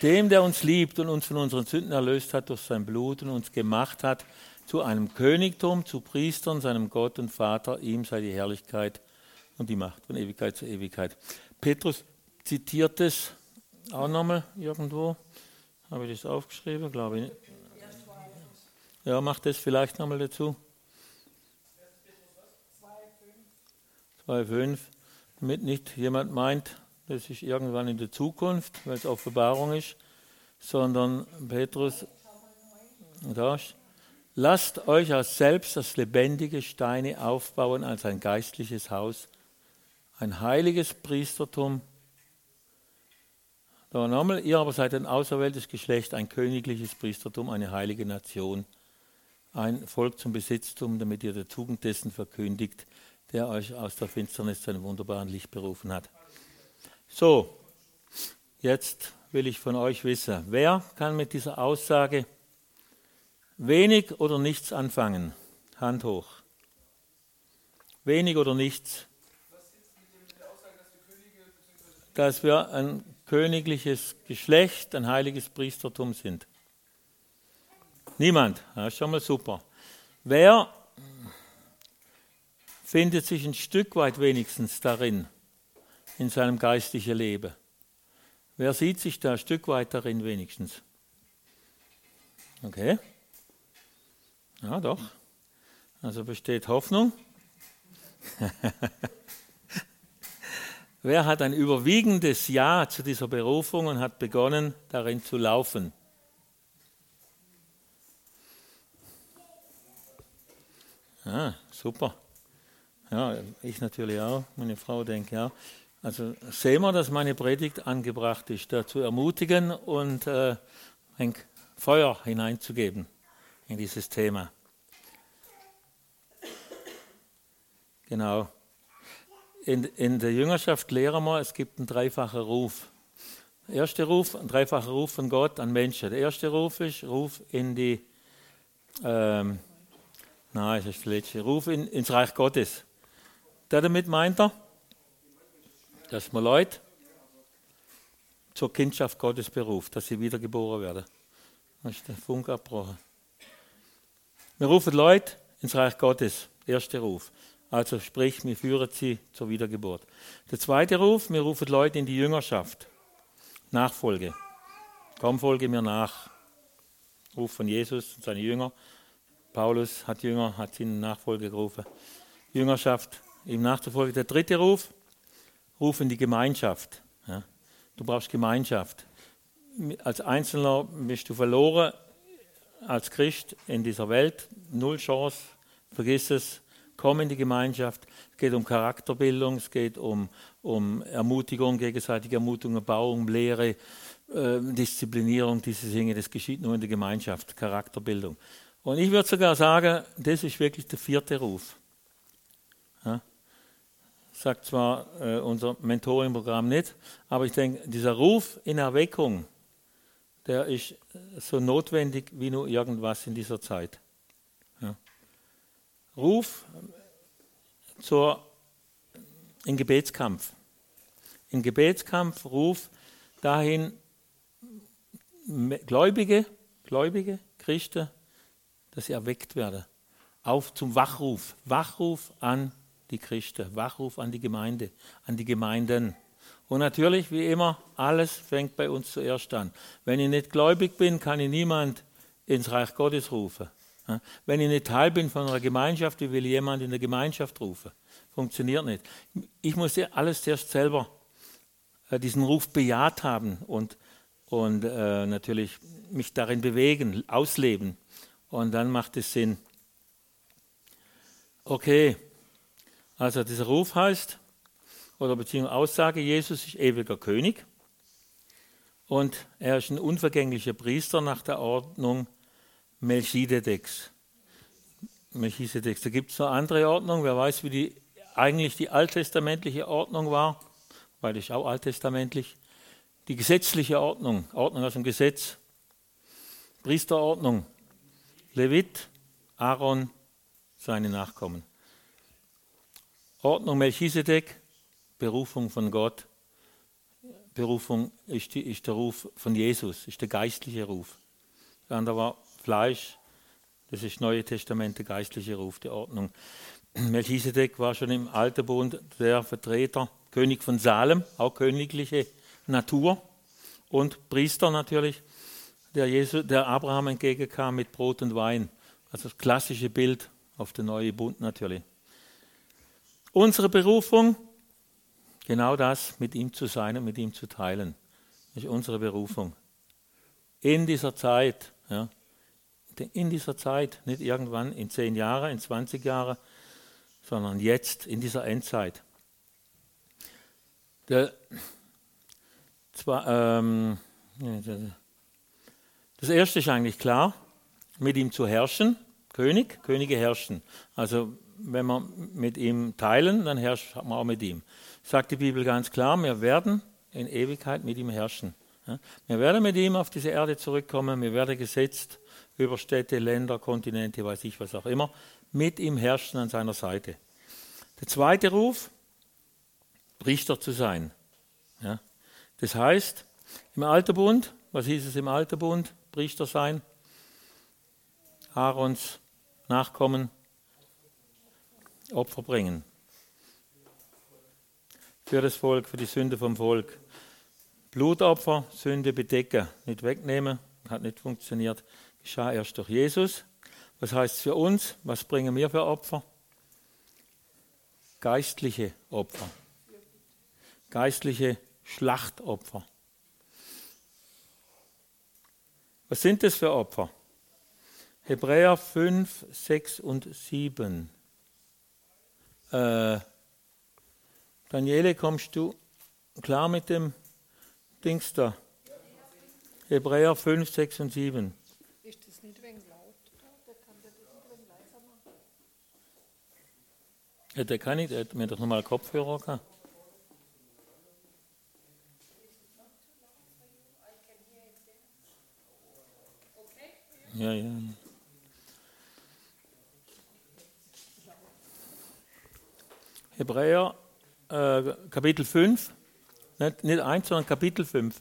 Dem, der uns liebt und uns von unseren Sünden erlöst hat durch sein Blut und uns gemacht hat zu einem Königtum, zu Priestern, seinem Gott und Vater. Ihm sei die Herrlichkeit und die Macht von Ewigkeit zu Ewigkeit. Petrus zitiert es auch nochmal irgendwo. Habe ich das aufgeschrieben? Glaube ich. Ja, macht das vielleicht nochmal dazu. 2,5. Damit nicht jemand meint, das ist irgendwann in der Zukunft, weil es Offenbarung ist, sondern Petrus, da ist, Lasst euch aus selbst das lebendige Steine aufbauen als ein geistliches Haus, ein heiliges Priestertum. Da nochmal, ihr aber seid ein auserwähltes Geschlecht, ein königliches Priestertum, eine heilige Nation, ein Volk zum Besitztum, damit ihr der Tugend dessen verkündigt, der euch aus der Finsternis zu einem wunderbaren Licht berufen hat. So, jetzt will ich von euch wissen, wer kann mit dieser Aussage Wenig oder nichts anfangen. Hand hoch. Wenig oder nichts. dass wir ein königliches Geschlecht, ein heiliges Priestertum sind? Niemand. Ja, schon mal super. Wer findet sich ein Stück weit wenigstens darin, in seinem geistlichen Leben? Wer sieht sich da ein Stück weit darin wenigstens? Okay. Ja, doch. Also besteht Hoffnung. [LAUGHS] Wer hat ein überwiegendes Ja zu dieser Berufung und hat begonnen, darin zu laufen? Ah, super. Ja, ich natürlich auch, meine Frau denkt ja. Also sehen wir, dass meine Predigt angebracht ist, dazu ermutigen und äh, ein Feuer hineinzugeben in dieses Thema. Genau. In, in der Jüngerschaft lehren wir, es gibt einen dreifachen Ruf. Der erste Ruf, ein dreifacher Ruf von Gott an Menschen. Der erste Ruf ist Ruf in die, ähm, nein, ist der Ruf in, ins Reich Gottes. Damit meint er, dass man Leute zur Kindschaft Gottes beruft, dass sie wiedergeboren werden. Da ist der Funk abgebrochen. Wir rufen Leute ins Reich Gottes, erster Ruf. Also sprich, wir führen sie zur Wiedergeburt. Der zweite Ruf, wir rufen Leute in die Jüngerschaft. Nachfolge. Komm, folge mir nach. Ruf von Jesus und seine Jünger. Paulus hat Jünger, hat sie in Nachfolge gerufen. Jüngerschaft, ihm nachzufolgen. Der dritte Ruf, Ruf in die Gemeinschaft. Ja. Du brauchst Gemeinschaft. Als Einzelner bist du verloren, als Christ in dieser Welt. Null Chance, vergiss es komm in die Gemeinschaft. Es geht um Charakterbildung, es geht um, um Ermutigung, gegenseitige Ermutigung, Erbauung, Lehre, äh, Disziplinierung, diese Dinge. Das geschieht nur in der Gemeinschaft, Charakterbildung. Und ich würde sogar sagen, das ist wirklich der vierte Ruf. Ja? Sagt zwar äh, unser Mentoring-Programm nicht, aber ich denke, dieser Ruf in Erweckung, der ist so notwendig wie nur irgendwas in dieser Zeit. Ruf zur, in Gebetskampf. In Gebetskampf, Ruf dahin, Gläubige, Gläubige, Christen, dass sie erweckt werden. Auf zum Wachruf. Wachruf an die Christen, Wachruf an die Gemeinde, an die Gemeinden. Und natürlich, wie immer, alles fängt bei uns zuerst an. Wenn ich nicht gläubig bin, kann ich niemand ins Reich Gottes rufen. Wenn ich nicht Teil bin von einer Gemeinschaft, wie will jemand in der Gemeinschaft rufen? Funktioniert nicht. Ich muss alles zuerst selber äh, diesen Ruf bejaht haben und, und äh, natürlich mich darin bewegen, ausleben. Und dann macht es Sinn. Okay, also dieser Ruf heißt, oder beziehungsweise Aussage, Jesus ist ewiger König und er ist ein unvergänglicher Priester nach der Ordnung Melchizedeks. Melchizedeks. Da gibt es eine andere Ordnung. Wer weiß, wie die eigentlich die alttestamentliche Ordnung war, weil das ist auch alttestamentlich. Die gesetzliche Ordnung, Ordnung aus dem Gesetz, Priesterordnung, Levit, Aaron, seine Nachkommen. Ordnung Melchizedek, Berufung von Gott. Berufung ist, die, ist der Ruf von Jesus, ist der geistliche Ruf. Der andere war Fleisch, das ist Neue Testament, der geistliche Ruf der Ordnung. [CLEARS THROAT] Melchisedek war schon im Alten Bund der Vertreter, König von Salem, auch königliche Natur und Priester natürlich, der, Jesus, der Abraham entgegenkam mit Brot und Wein. Also das klassische Bild auf den neuen Bund natürlich. Unsere Berufung, genau das, mit ihm zu sein und mit ihm zu teilen, ist unsere Berufung. In dieser Zeit, ja, in dieser Zeit, nicht irgendwann in zehn Jahren, in 20 Jahren, sondern jetzt in dieser Endzeit. Der, zwar, ähm, das erste ist eigentlich klar, mit ihm zu herrschen, König, Könige herrschen. Also wenn wir mit ihm teilen, dann herrscht man auch mit ihm. Sagt die Bibel ganz klar, wir werden in Ewigkeit mit ihm herrschen. Wir werden mit ihm auf diese Erde zurückkommen, wir werden gesetzt über Städte, Länder, Kontinente, weiß ich was auch immer, mit ihm herrschen an seiner Seite. Der zweite Ruf, Priester zu sein. Ja, Das heißt, im Alten Bund, was hieß es im Alten Bund? Priester sein, Aarons Nachkommen, Opfer bringen. Für das Volk, für die Sünde vom Volk. Blutopfer, Sünde bedecken, nicht wegnehmen, hat nicht funktioniert. Geschah erst durch Jesus. Was heißt es für uns? Was bringen wir für Opfer? Geistliche Opfer. Geistliche Schlachtopfer. Was sind das für Opfer? Hebräer 5, 6 und 7. Äh, Daniele, kommst du klar mit dem Dings da? Hebräer 5, 6 und 7. Ist das nicht wegen laut? Der kann das ein bisschen leiser machen. Ja, der kann nicht, der hat mir doch nochmal Kopfhörer gehabt. Ja, ja. Hebräer äh, Kapitel 5, nicht, nicht 1, sondern Kapitel 5.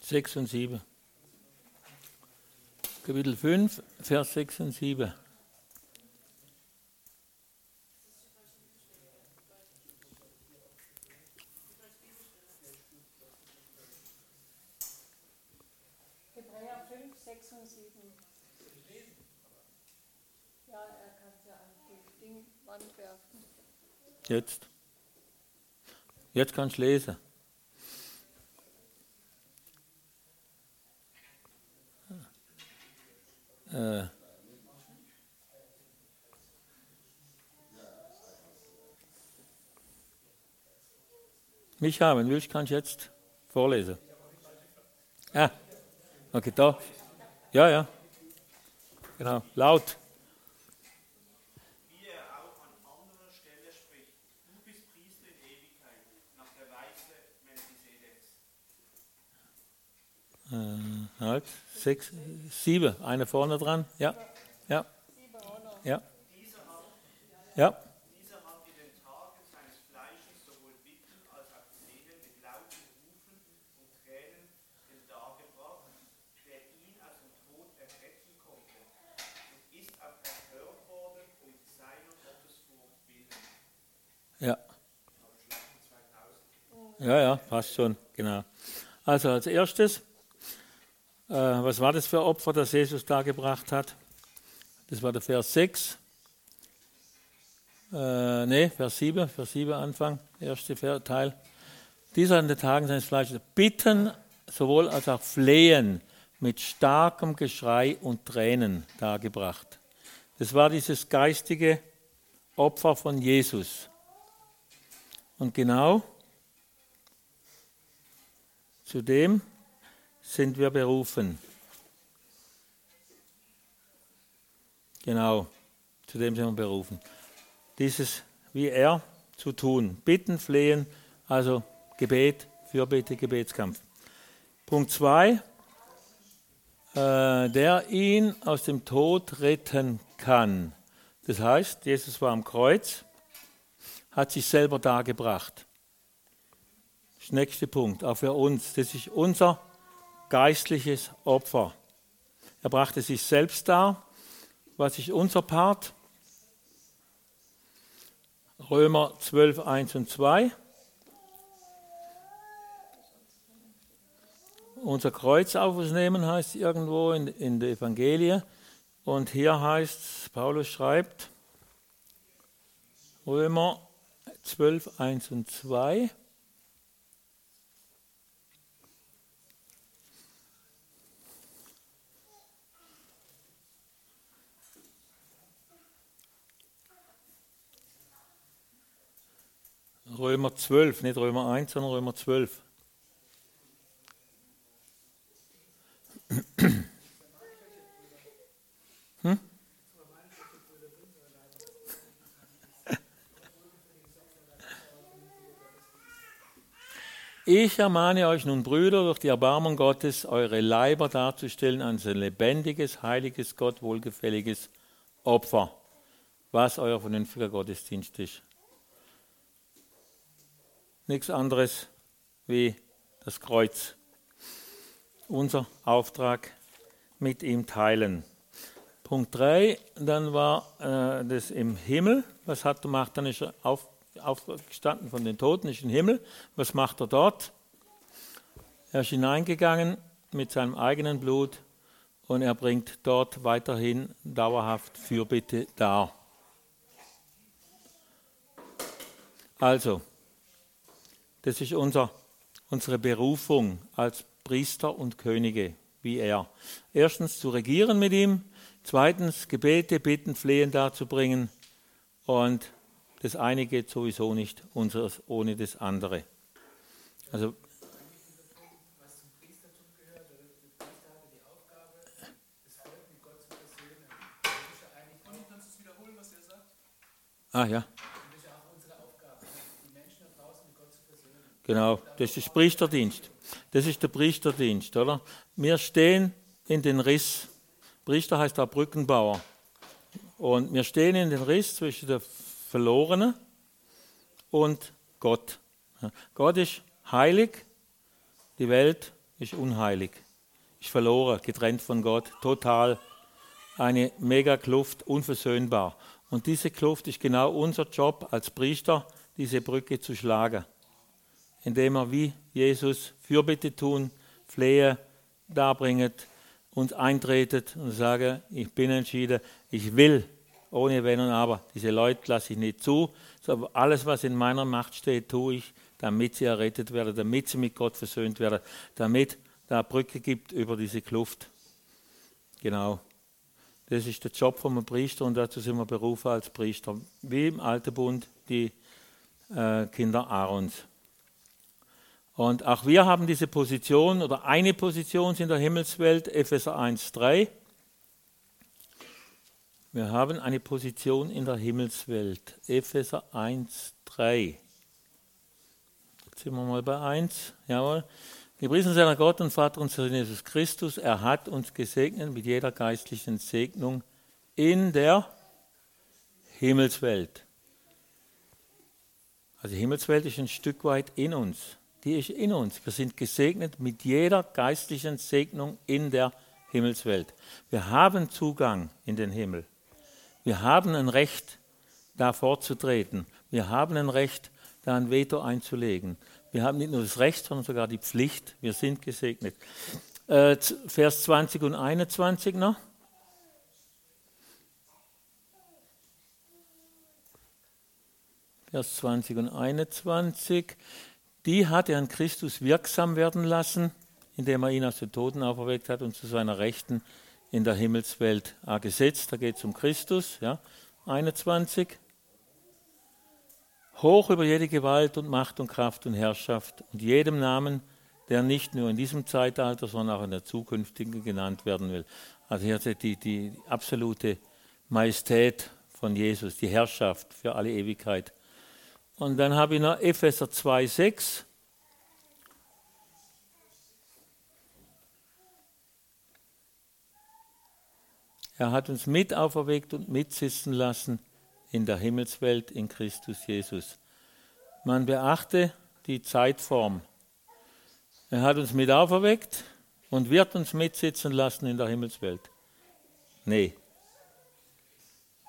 Sechs und sieben. Kapitel 5, Vers 6 und 7. Jetzt. Jetzt kannst du lesen. Äh. Mich haben willst, kannst du jetzt vorlesen. Ja. Okay, da. Ja, ja. Genau. Laut. äh, halt, sechs, sieben, eine vorne dran, ja, ja, ja, ja. Ja. Ja, ja, passt schon, genau. Also als erstes äh, was war das für Opfer, das Jesus da gebracht hat? Das war der Vers 6. Äh, ne, Vers 7, Vers 7 Anfang, erste Teil. Dieser an den Tagen seines Fleisches bitten, sowohl als auch flehen, mit starkem Geschrei und Tränen dargebracht. Das war dieses geistige Opfer von Jesus. Und genau zu dem sind wir berufen. Genau, zu dem sind wir berufen. Dieses wie er zu tun. Bitten, flehen, also Gebet, Fürbitte, Gebetskampf. Punkt 2, äh, der ihn aus dem Tod retten kann. Das heißt, Jesus war am Kreuz, hat sich selber dargebracht. Das nächste Punkt, auch für uns. Das ist unser geistliches Opfer. Er brachte sich selbst dar. Was ist unser Part? Römer 12, 1 und 2. Unser Kreuz auf uns nehmen heißt irgendwo in, in der Evangelie. Und hier heißt, Paulus schreibt, Römer 12, 1 und 2. Römer 12, nicht Römer 1, sondern Römer 12. Hm? Ich ermahne euch nun, Brüder, durch die Erbarmung Gottes, eure Leiber darzustellen als ein lebendiges, heiliges, Gott wohlgefälliges Opfer. was euer vernünftiger Gottesdienst ist. Nichts anderes wie das Kreuz. Unser Auftrag mit ihm teilen. Punkt 3, dann war äh, das im Himmel. Was hat er gemacht? Dann ist er auf, aufgestanden von den Toten, ist im Himmel. Was macht er dort? Er ist hineingegangen mit seinem eigenen Blut und er bringt dort weiterhin dauerhaft Fürbitte dar. Also, das ist unser, unsere Berufung als Priester und Könige, wie er. Erstens zu regieren mit ihm, zweitens Gebete, Bitten, Flehen darzubringen und das eine geht sowieso nicht unseres ohne das andere. Also Ah ja. Genau, das ist Priesterdienst. Das ist der Priesterdienst, oder? Wir stehen in den Riss. Priester heißt auch Brückenbauer. Und wir stehen in den Riss zwischen der Verlorenen und Gott. Gott ist heilig, die Welt ist unheilig, ist verloren, getrennt von Gott, total eine Megakluft, unversöhnbar. Und diese Kluft ist genau unser Job als Priester, diese Brücke zu schlagen indem er wie Jesus Fürbitte tun, flehe, darbringet, uns eintretet und sage, ich bin entschieden, ich will, ohne Wenn und Aber, diese Leute lasse ich nicht zu, sondern alles, was in meiner Macht steht, tue ich, damit sie errettet werden, damit sie mit Gott versöhnt werden, damit da Brücke gibt über diese Kluft. Genau. Das ist der Job von einem Priester und dazu sind wir berufen als Priester, wie im Alten Bund die äh, Kinder Aarons. Und auch wir haben diese Position oder eine Position in der Himmelswelt, Epheser 1,3. Wir haben eine Position in der Himmelswelt, Epheser 1,3. Jetzt sind wir mal bei 1. Jawohl. Gepriesen sei der Gott und Vater unseres Jesus Christus. Er hat uns gesegnet mit jeder geistlichen Segnung in der Himmelswelt. Also die Himmelswelt ist ein Stück weit in uns die ist in uns. Wir sind gesegnet mit jeder geistlichen Segnung in der Himmelswelt. Wir haben Zugang in den Himmel. Wir haben ein Recht, da vorzutreten. Wir haben ein Recht, da ein Veto einzulegen. Wir haben nicht nur das Recht, sondern sogar die Pflicht. Wir sind gesegnet. Äh, Vers 20 und 21 noch. Vers 20 und 21 die hat er an Christus wirksam werden lassen, indem er ihn aus den Toten auferweckt hat und zu seiner Rechten in der Himmelswelt gesetzt. Da geht es um Christus, ja, 21. Hoch über jede Gewalt und Macht und Kraft und Herrschaft und jedem Namen, der nicht nur in diesem Zeitalter, sondern auch in der zukünftigen genannt werden will. Also hier seht die, die absolute Majestät von Jesus, die Herrschaft für alle Ewigkeit und dann habe ich noch Epheser 2,6. Er hat uns mit auferweckt und mitsitzen lassen in der Himmelswelt in Christus Jesus. Man beachte die Zeitform. Er hat uns mit auferweckt und wird uns mitsitzen lassen in der Himmelswelt. Nee.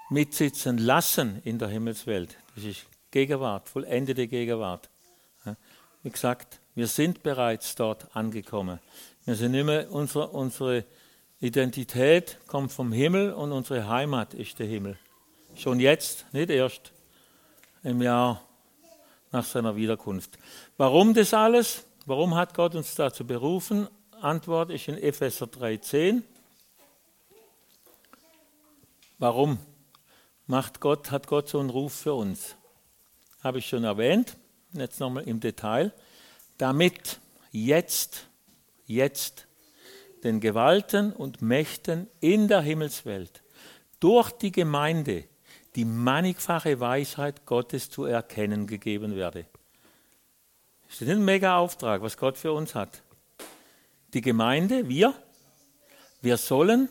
Mitsitzen lassen in der Himmelswelt. Das ist Gegenwart, vollendete Gegenwart. Wie gesagt, wir sind bereits dort angekommen. Wir sind immer, unsere, unsere Identität kommt vom Himmel und unsere Heimat ist der Himmel. Schon jetzt, nicht erst im Jahr nach seiner Wiederkunft. Warum das alles? Warum hat Gott uns dazu berufen? Antwort ist in Epheser 3,10. Warum macht Gott, hat Gott so einen Ruf für uns? Habe ich schon erwähnt, jetzt nochmal im Detail, damit jetzt, jetzt den Gewalten und Mächten in der Himmelswelt durch die Gemeinde die mannigfache Weisheit Gottes zu erkennen gegeben werde. Das ist ein mega Auftrag, was Gott für uns hat. Die Gemeinde, wir, wir sollen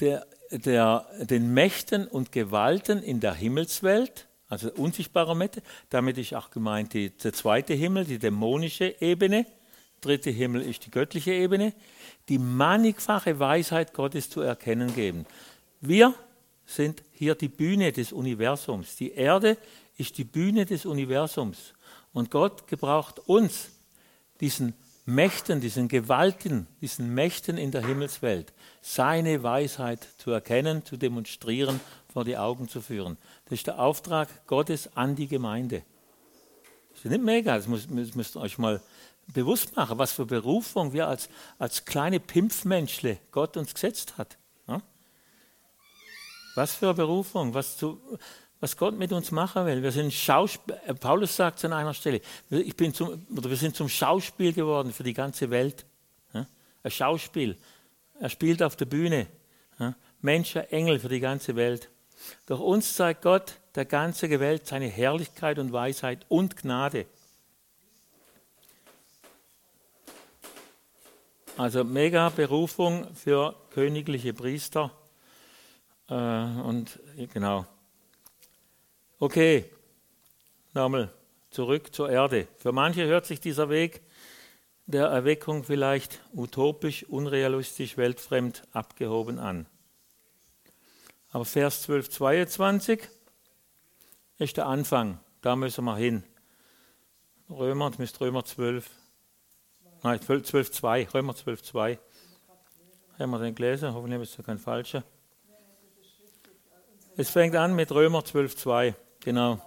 der der, den Mächten und Gewalten in der Himmelswelt, also unsichtbarer Mächte, damit ist auch gemeint die, der zweite Himmel, die dämonische Ebene, dritte Himmel ist die göttliche Ebene, die mannigfache Weisheit Gottes zu erkennen geben. Wir sind hier die Bühne des Universums. Die Erde ist die Bühne des Universums. Und Gott gebraucht uns, diesen Mächten, diesen Gewalten, diesen Mächten in der Himmelswelt, seine Weisheit zu erkennen, zu demonstrieren, vor die Augen zu führen. Das ist der Auftrag Gottes an die Gemeinde. Das ist nicht mega, das müsst, müsst ihr euch mal bewusst machen, was für Berufung wir als, als kleine Pimpfmenschle Gott uns gesetzt hat. Ja? Was für eine Berufung, was, zu, was Gott mit uns machen will. Wir sind Schauspiel, äh, Paulus sagt an einer Stelle, ich bin zum, oder wir sind zum Schauspiel geworden für die ganze Welt. Ja? Ein Schauspiel. Er spielt auf der Bühne. Ja? Menschen, Engel für die ganze Welt. Durch uns zeigt Gott der ganzen Welt seine Herrlichkeit und Weisheit und Gnade. Also mega Berufung für königliche Priester. Äh, und genau. Okay, nochmal zurück zur Erde. Für manche hört sich dieser Weg der Erweckung vielleicht utopisch, unrealistisch, weltfremd, abgehoben an. Aber Vers 12, 22 ist der Anfang. Da müssen wir hin. Römer, das müsste Römer 12. Nein, 12, 2. Römer 12, 2. Haben wir den gelesen? Hoffentlich ist es kein falscher. Es fängt an mit Römer 12, 2. Genau.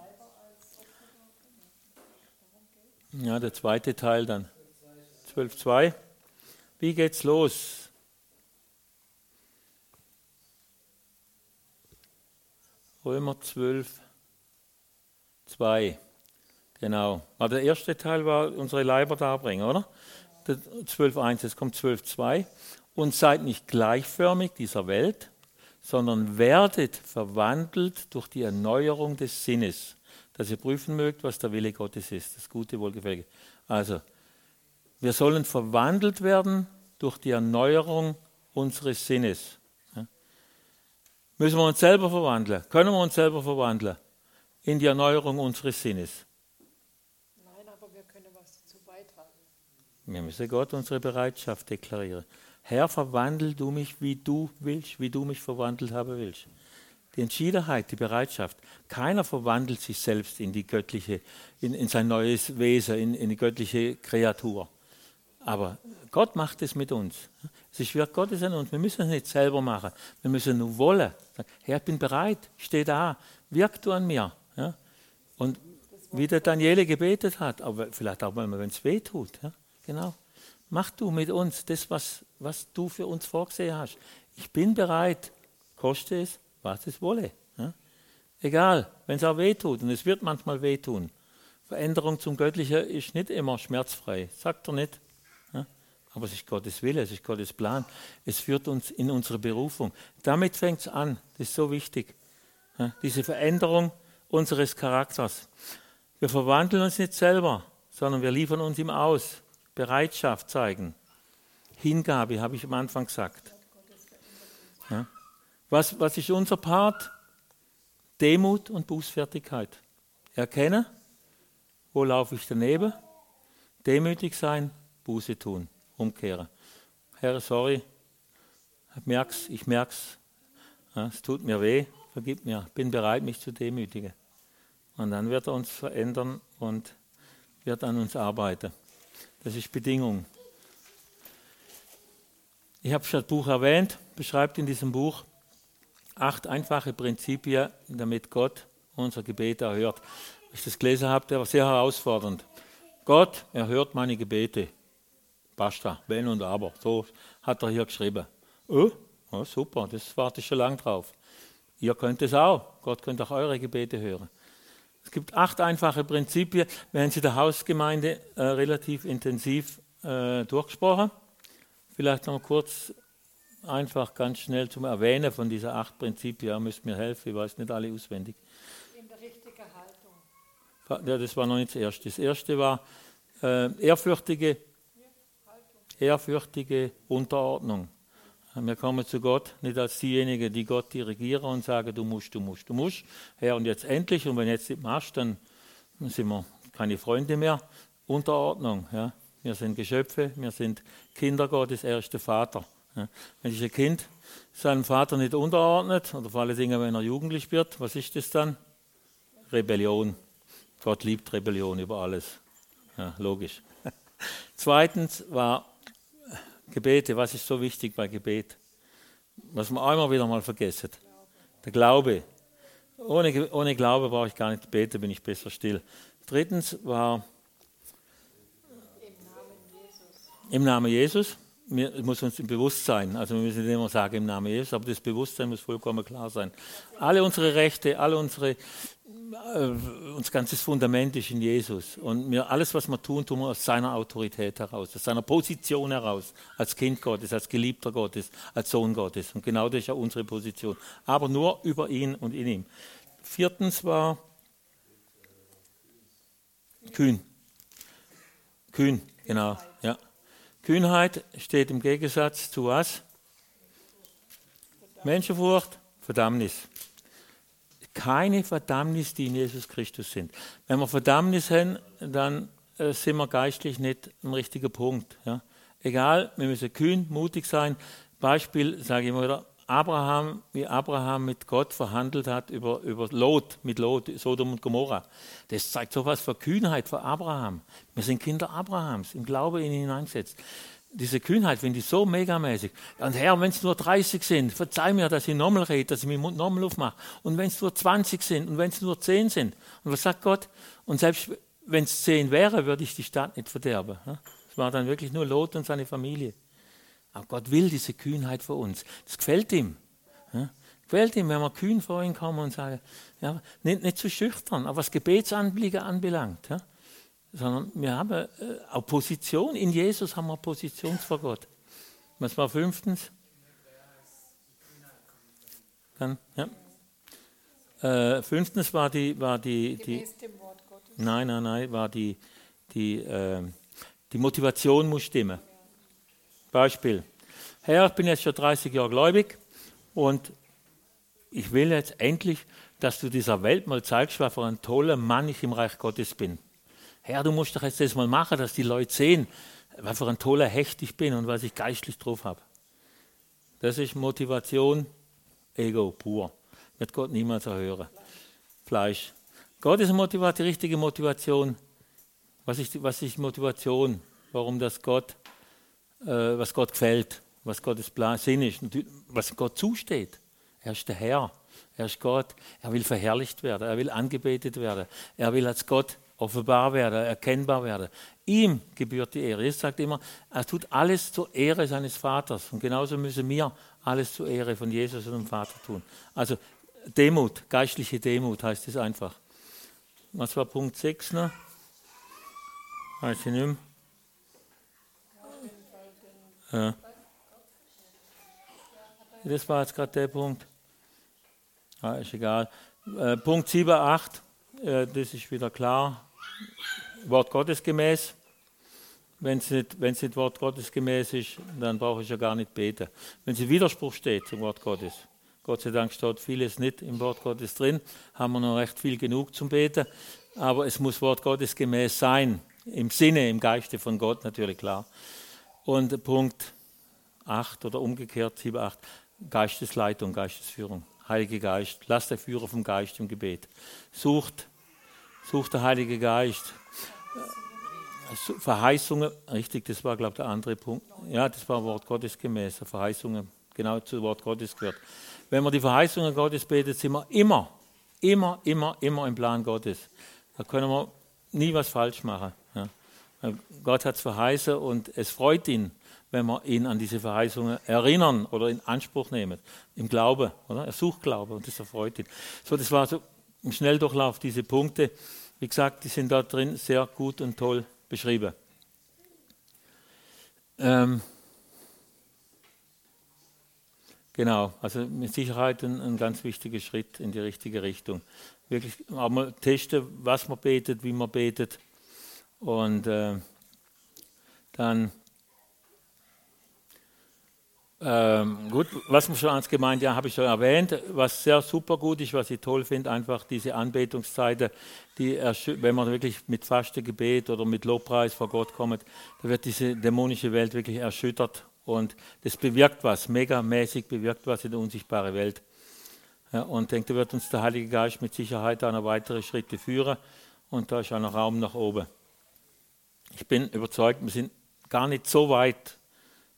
Ja, der zweite Teil dann. 12.2. Wie geht's los? Römer 12, 2. Genau. Aber der erste Teil war unsere Leiber darbringen, oder? 12.1, jetzt kommt 12.2. Und seid nicht gleichförmig dieser Welt, sondern werdet verwandelt durch die Erneuerung des Sinnes, dass ihr prüfen mögt, was der Wille Gottes ist, das gute Wohlgefällige. Also, wir sollen verwandelt werden durch die Erneuerung unseres Sinnes. Müssen wir uns selber verwandeln? Können wir uns selber verwandeln in die Erneuerung unseres Sinnes? Nein, aber wir können was dazu beitragen. Wir müssen Gott unsere Bereitschaft deklarieren. Herr, verwandel du mich, wie du willst, wie du mich verwandelt haben willst. Die Entschiedenheit, die Bereitschaft. Keiner verwandelt sich selbst in die göttliche, in, in sein neues Wesen, in, in die göttliche Kreatur. Aber Gott macht es mit uns. Es ist Wirk Gottes an uns. Wir müssen es nicht selber machen. Wir müssen nur wollen. Herr, ich bin bereit, steh da, wirk du an mir. Ja? Und wie der Daniele gebetet hat, aber vielleicht auch mal, wenn es weh tut. Ja? Genau. Mach du mit uns das, was, was du für uns vorgesehen hast. Ich bin bereit, koste es, was es wolle. Ja? Egal, wenn es auch weh tut, und es wird manchmal wehtun. Veränderung zum Göttlichen ist nicht immer schmerzfrei, sagt er nicht. Aber es ist Gottes Wille, es ist Gottes Plan. Es führt uns in unsere Berufung. Damit fängt es an. Das ist so wichtig. Diese Veränderung unseres Charakters. Wir verwandeln uns nicht selber, sondern wir liefern uns ihm aus. Bereitschaft zeigen. Hingabe, habe ich am Anfang gesagt. Was, was ist unser Part? Demut und Bußfertigkeit. Erkennen, wo laufe ich daneben, demütig sein, Buße tun umkehren. Herr, sorry, ich merk's, ich merk's, ja, es tut mir weh, vergib mir, bin bereit, mich zu demütigen. Und dann wird er uns verändern und wird an uns arbeiten. Das ist Bedingung. Ich habe schon das Buch erwähnt, beschreibt in diesem Buch acht einfache Prinzipien, damit Gott unser Gebet erhört. Als ich das gelesen habe, der war sehr herausfordernd. Gott erhört meine Gebete. Basta, wenn und aber. So hat er hier geschrieben. Oh, oh super, das warte ich schon lange drauf. Ihr könnt es auch. Gott könnte auch eure Gebete hören. Es gibt acht einfache Prinzipien. Wir haben sie der Hausgemeinde äh, relativ intensiv äh, durchgesprochen. Vielleicht noch kurz einfach ganz schnell zum Erwähnen von dieser acht Prinzipien. Ihr müsst mir helfen, ich weiß nicht alle auswendig. In der richtigen Haltung. Ja, das war noch nicht das erste. Das erste war äh, ehrfürchtige ehrfürchtige Unterordnung. Wir kommen zu Gott nicht als diejenigen, die Gott dirigieren und sagen, du musst, du musst, du musst. Herr, und jetzt endlich. Und wenn jetzt nicht machst, dann sind wir keine Freunde mehr. Unterordnung. Ja. Wir sind Geschöpfe, wir sind Kinder Gottes, er ist der Vater. Ja. Wenn sich ein Kind seinem Vater nicht unterordnet, oder vor allen Dingen, wenn er jugendlich wird, was ist das dann? Rebellion. Gott liebt Rebellion über alles. Ja, logisch. [LAUGHS] Zweitens war Gebete. Was ist so wichtig bei Gebet? Was wir einmal wieder mal vergessen. Der Glaube. Ohne, ohne Glaube brauche ich gar nicht beten, bin ich besser still. Drittens war im Namen Jesus. Wir, muss uns bewusst sein. Also wir müssen nicht immer sagen im Namen Jesus, aber das Bewusstsein muss vollkommen klar sein. Alle unsere Rechte, alle unsere unser ganzes Fundament ist in Jesus. Und wir, alles, was wir tun, tun wir aus seiner Autorität heraus, aus seiner Position heraus, als Kind Gottes, als Geliebter Gottes, als Sohn Gottes. Und genau das ist ja unsere Position. Aber nur über ihn und in ihm. Viertens war kühn. Kühn, genau. Ja. Kühnheit steht im Gegensatz zu was? Menschenfurcht, Verdammnis keine Verdammnis, die in Jesus Christus sind. Wenn wir Verdammnis haben, dann äh, sind wir geistlich nicht am richtigen Punkt. Ja. Egal, wir müssen kühn, mutig sein. Beispiel, sage ich immer wieder, Abraham, wie Abraham mit Gott verhandelt hat über, über Lot, mit Lot, Sodom und Gomorra. Das zeigt so was für Kühnheit für Abraham. Wir sind Kinder Abrahams, im Glaube in ihn hineingesetzt diese Kühnheit finde ich so megamäßig. Und Herr, wenn es nur 30 sind, verzeih mir, dass ich nochmal rede, dass ich meinen Mund nochmal aufmache. Und wenn es nur 20 sind und wenn es nur 10 sind. Und was sagt Gott? Und selbst wenn es 10 wäre, würde ich die Stadt nicht verderben. Es war dann wirklich nur Lot und seine Familie. Aber Gott will diese Kühnheit für uns. Das gefällt ihm. Gefällt ihm, wenn wir kühn vor ihn kommen und sagen, ja, nicht, nicht zu schüchtern, aber was Gebetsanliegen anbelangt. Sondern wir haben äh, auch Position. In Jesus haben wir Position vor Gott. Was war fünftens? Dann, ja. Äh, fünftens war die, war die, die nein, nein, nein, war die, die, äh, die Motivation muss stimmen. Beispiel. Herr, ich bin jetzt schon 30 Jahre gläubig und ich will jetzt endlich, dass du dieser Welt mal zeigst, was für ein toller Mann ich im Reich Gottes bin. Herr, du musst doch jetzt das mal machen, dass die Leute sehen, was für ein toller Hecht ich bin und was ich geistlich drauf habe. Das ist Motivation, Ego pur. Wird Gott niemals erhören. Fleisch. Gott ist Motivation, die richtige Motivation. Was ist, was ist Motivation? Warum das Gott, äh, was Gott gefällt, was Gottes Plan, Sinn ist, was Gott zusteht. Er ist der Herr, er ist Gott, er will verherrlicht werden, er will angebetet werden, er will als Gott offenbar werden, erkennbar werden. Ihm gebührt die Ehre. Jesus sagt immer, er tut alles zur Ehre seines Vaters. Und genauso müssen wir alles zur Ehre von Jesus und dem Vater tun. Also Demut, geistliche Demut heißt es einfach. Was war Punkt 6 noch? Weiß ich nicht. Ja. Das war jetzt gerade der Punkt. Ja, ist egal. Äh, Punkt 7, 8, äh, das ist wieder klar. Wort Gottes gemäß. Wenn es nicht, nicht Wort Gottes gemäß ist, dann brauche ich ja gar nicht beten. Wenn es im Widerspruch steht zum Wort Gottes, Gott sei Dank steht vieles nicht im Wort Gottes drin, haben wir noch recht viel genug zum Beten, aber es muss Wort Gottes gemäß sein, im Sinne, im Geiste von Gott natürlich klar. Und Punkt 8 oder umgekehrt, 7, 8, Geistesleitung, Geistesführung. Heilige Geist, lasst der Führer vom Geist im Gebet. Sucht sucht der Heilige Geist. Verheißungen, richtig, das war, glaube ich, der andere Punkt. Ja, das war Wort Gottes gemäß, Verheißungen, genau zu Wort Gottes gehört. Wenn wir die Verheißungen Gottes beten, sind wir immer, immer, immer, immer im Plan Gottes. Da können wir nie was falsch machen. Ja. Gott hat es verheißen und es freut ihn, wenn wir ihn an diese Verheißungen erinnern oder in Anspruch nehmen. Im Glaube, oder? Er sucht Glaube und das erfreut ihn. So, das war so im Schnelldurchlauf diese Punkte. Wie gesagt, die sind da drin sehr gut und toll beschrieben. Ähm, genau, also mit Sicherheit ein, ein, ganz wichtiger Schritt in die richtige Richtung. Wirklich einmal testen, was man betet, wie man betet und äh, dann Ähm, gut, was man schon als Gemeinde, ja, habe ich schon erwähnt, was sehr super gut ist, was ich toll finde, einfach diese Anbetungszeiten, die, wenn man wirklich mit Fastengebet oder mit Lobpreis vor Gott kommt, da wird diese dämonische Welt wirklich erschüttert und das bewirkt was, megamäßig bewirkt was in der unsichtbaren Welt. Ja, und denke, da wird uns der Heilige Geist mit Sicherheit auch noch weitere Schritte führen und da ist auch noch Raum nach oben. Ich bin überzeugt, wir sind gar nicht so weit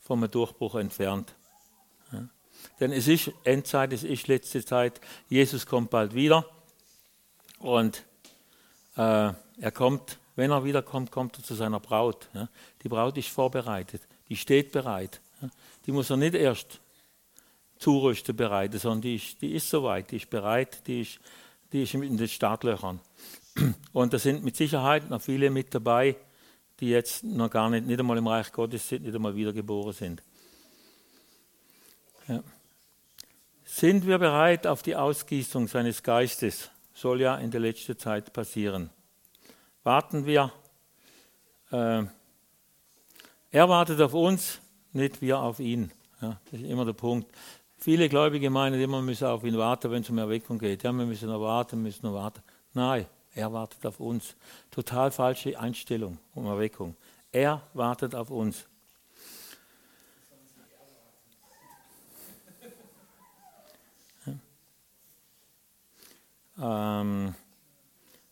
vom Durchbruch entfernt. Ja. Denn es ist Endzeit, es ist letzte Zeit. Jesus kommt bald wieder. Und äh, er kommt, wenn er wiederkommt, kommt er zu seiner Braut. Ja. Die Braut ist vorbereitet, die steht bereit. Ja. Die muss er nicht erst zurüsten bereiten, sondern die ist, die ist soweit, die ist bereit, die ist, die ist in den Startlöchern. Und da sind mit Sicherheit noch viele mit dabei, die jetzt noch gar nicht, nicht einmal im Reich Gottes sind, nicht einmal wiedergeboren sind. Ja. Sind wir bereit auf die Ausgießung seines Geistes? Soll ja in der letzten Zeit passieren. Warten wir. Äh, er wartet auf uns, nicht wir auf ihn. Ja, das ist immer der Punkt. Viele Gläubige meinen immer, wir müssen auf ihn warten, wenn es um Erweckung geht. Ja, wir müssen noch warten, müssen noch warten. Nein, er wartet auf uns. Total falsche Einstellung um Erweckung. Er wartet auf uns. Ähm,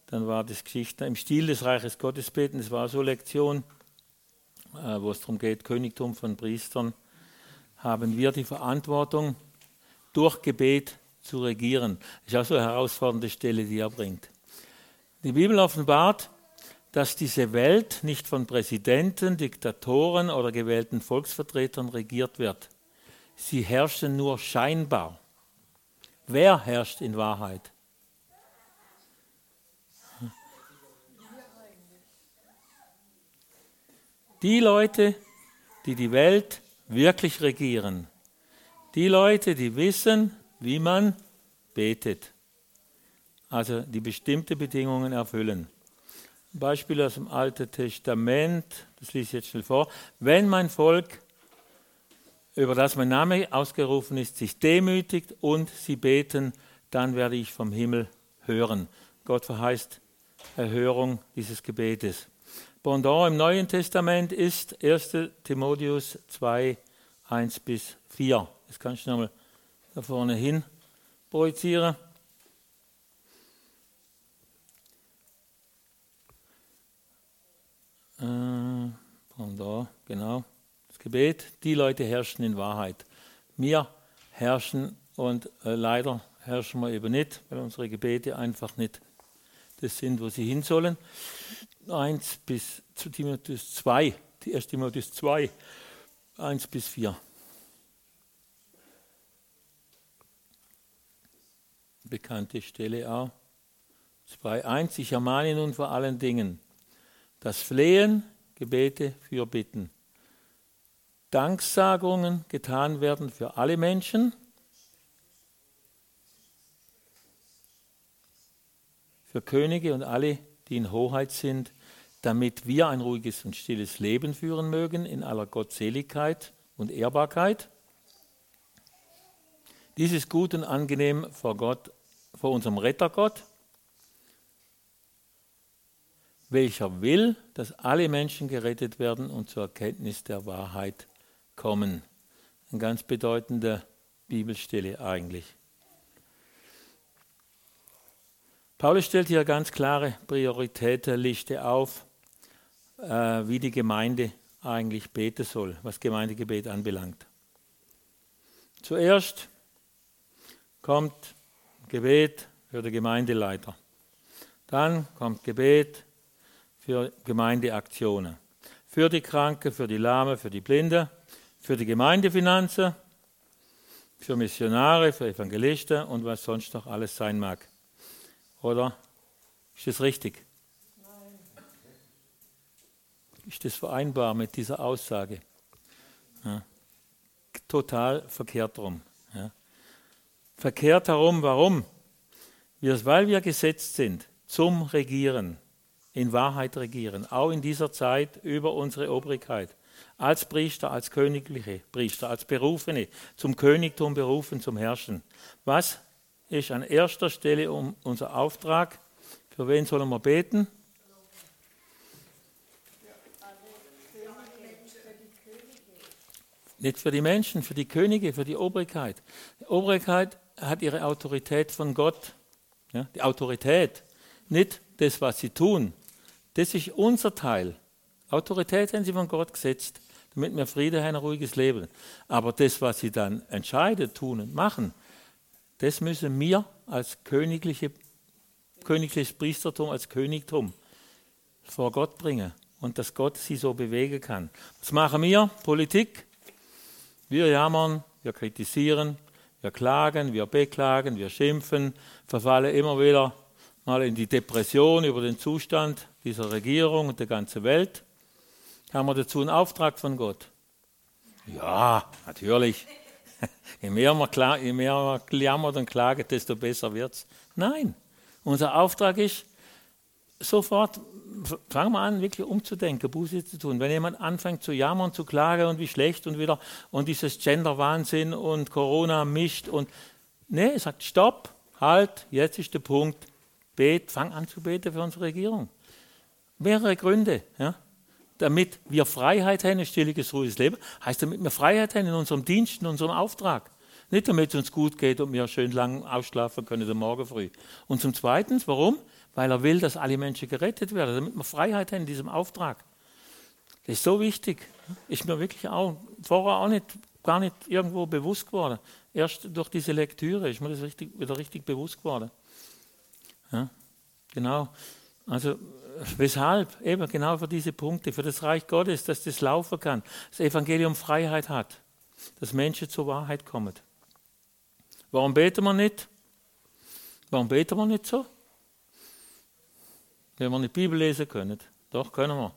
dann war das Geschichte im Stil des Reiches Gottes beten. Das war so Lektion, äh, wo es darum geht, Königtum von Priestern. Haben wir die Verantwortung, durch Gebet zu regieren. Das ist auch so eine herausfordernde Stelle, die er bringt. Die Bibel offenbart, dass diese Welt nicht von Präsidenten, Diktatoren oder gewählten Volksvertretern regiert wird. Sie herrschen nur scheinbar. Wer herrscht in Wahrheit? Die Leute, die die Welt wirklich regieren. Die Leute, die wissen, wie man betet also die bestimmte Bedingungen erfüllen. Beispiel aus dem Alten Testament, das lese ich jetzt schnell vor. Wenn mein Volk, über das mein Name ausgerufen ist, sich demütigt und sie beten, dann werde ich vom Himmel hören. Gott verheißt Erhörung dieses Gebetes. Pendant im Neuen Testament ist 1. Timotheus 2, 1 bis 4. Das kannst du nochmal da vorne hin projizieren. Äh, von da, genau. Das Gebet, die Leute herrschen in Wahrheit. Wir herrschen und äh, leider herrschen wir eben nicht, weil unsere Gebete einfach nicht das sind, wo sie hin sollen. 1 bis zu Timotheus 2, 1 Timotheus 2, 1 bis 4. Bekannte Stelle auch. 2, 1. Ich ermahne nun vor allen Dingen, das Flehen, Gebete, Fürbitten. Danksagungen getan werden für alle Menschen, für Könige und alle, die in Hoheit sind, damit wir ein ruhiges und stilles Leben führen mögen in aller Gottseligkeit und Ehrbarkeit. Dies ist gut und angenehm vor Gott, vor unserem Rettergott, welcher will, dass alle Menschen gerettet werden und zur Erkenntnis der Wahrheit kommen. Eine ganz bedeutende Bibelstelle eigentlich. Paulus stellt hier ganz klare Prioritätenliste auf, äh, wie die Gemeinde eigentlich beten soll, was Gemeindegebet anbelangt. Zuerst kommt Gebet für den Gemeindeleiter. Dann kommt Gebet für Gemeindeaktionen. Für die Kranke, für die Lahme, für die Blinde, für die Gemeindefinanzen, für Missionare, für Evangelisten und was sonst noch alles sein mag. Oder? Ist das richtig? Nein. Ist das vereinbar mit dieser Aussage? Ja. Total verkehrt herum. Ja. Verkehrt herum, warum? Weil wir gesetzt sind zum Regieren in Wahrheit regieren, auch in dieser Zeit über unsere Obrigkeit. als Priester, als königliche Priester, als Berufene, zum Königtum berufen, zum Herrschen. Was ist an erster Stelle um unser Auftrag? Für wen sollen wir beten? Nicht für die Menschen, für die Könige, für die Obrigkeit. Die Obrigkeit hat ihre Autorität von Gott. Ja, die Autorität, nicht das, was sie tun. Das ist unser Teil. Autorität haben sie von Gott gesetzt, damit wir Friede haben, ein ruhiges Leben. Aber das, was sie dann entscheiden, tun und machen, das müssen wir als königliche, königliches Priestertum, als Königtum vor Gott bringen. Und dass Gott sie so bewegen kann. Was machen wir? Politik. Wir jammern, wir kritisieren, wir klagen, wir beklagen, wir schimpfen, verfallen immer wieder mal in die Depression über den Zustand dieser Regierung und der ganzen Welt. Haben wir dazu einen Auftrag von Gott? Ja, natürlich. [LAUGHS] Je mehr man, klar, je mehr man jammert und klagt, desto besser wird es. Nein, unser Auftrag ist, sofort fangen wir an, wirklich umzudenken, Buße zu tun. Wenn jemand anfängt zu jammern, zu klagen und wie schlecht und wieder und dieses Gender-Wahnsinn und Corona mischt und nee, sagt Stopp, halt, jetzt ist der Punkt, bet, fang an zu beten für unsere Regierung. Mehrere Gründe, ja. Damit wir Freiheit haben, ein stilliges, ruhiges Leben, heißt damit wir Freiheit haben in unserem Dienst, in unserem Auftrag. Nicht damit es uns gut geht und wir schön lang ausschlafen können am Morgen früh. Und zum Zweiten, warum? weil er will, dass alle Menschen gerettet werden, damit wir Freiheit haben in diesem Auftrag. Das ist so wichtig. Ist mir wirklich auch vorher auch nicht, gar nicht irgendwo bewusst geworden. Erst durch diese Lektüre ist mir das richtig, wieder richtig bewusst geworden. Ja, genau. Also weshalb? Eben genau für diese Punkte, für das Reich Gottes, dass das laufen kann, das Evangelium Freiheit hat, dass Menschen zur Wahrheit kommen. Warum beten wir nicht? Warum beten wir nicht so? wenn wir nicht Bibel lesen können. Doch, können wir.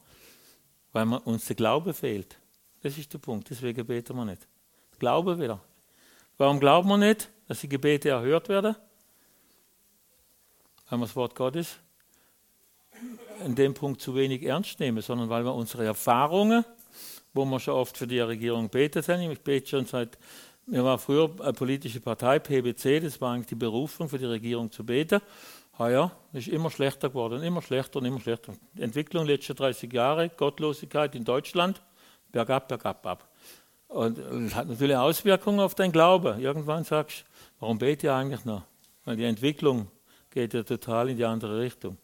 Weil uns der Glaube fehlt. Das ist der Punkt. Deswegen beten wir nicht. Glaube wieder. Warum glauben wir nicht, dass die Gebete erhört werden? Weil wir das Wort Gottes in dem Punkt zu wenig ernst nehmen, sondern weil wir unsere Erfahrungen, wo wir schon oft für die Regierung betet haben, ich bete schon seit, mir war früher eine politische Partei, PBC, das war eigentlich die Berufung für die Regierung zu beten ja, ist immer schlechter geworden, immer schlechter und immer schlechter. Die Entwicklung letzter 30 Jahre, Gottlosigkeit in Deutschland, bergab, bergab, ab. Und das hat natürlich Auswirkungen auf dein Glaube. Irgendwann sagst du, warum bete ich eigentlich noch? Weil die Entwicklung geht ja total in die andere Richtung.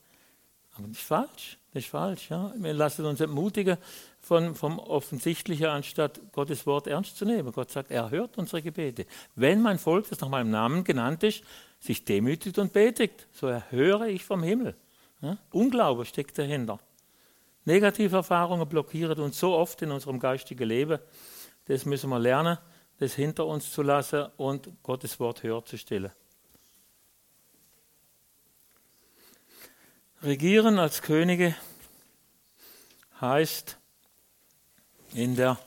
Aber das ist falsch, das ist falsch. Ja? Wir lassen uns entmutigen von, vom Offensichtlichen, anstatt Gottes Wort ernst zu nehmen. Gott sagt, er hört unsere Gebete. Wenn mein Volk, das nach meinem Namen genannt ist, sich demütigt und betet, so erhöre ich vom Himmel. Ja? Unglaube steckt dahinter. Negative Erfahrungen blockieren uns so oft in unserem geistigen Leben. Das müssen wir lernen, das hinter uns zu lassen und Gottes Wort höher zu stellen. Regieren als Könige heißt in der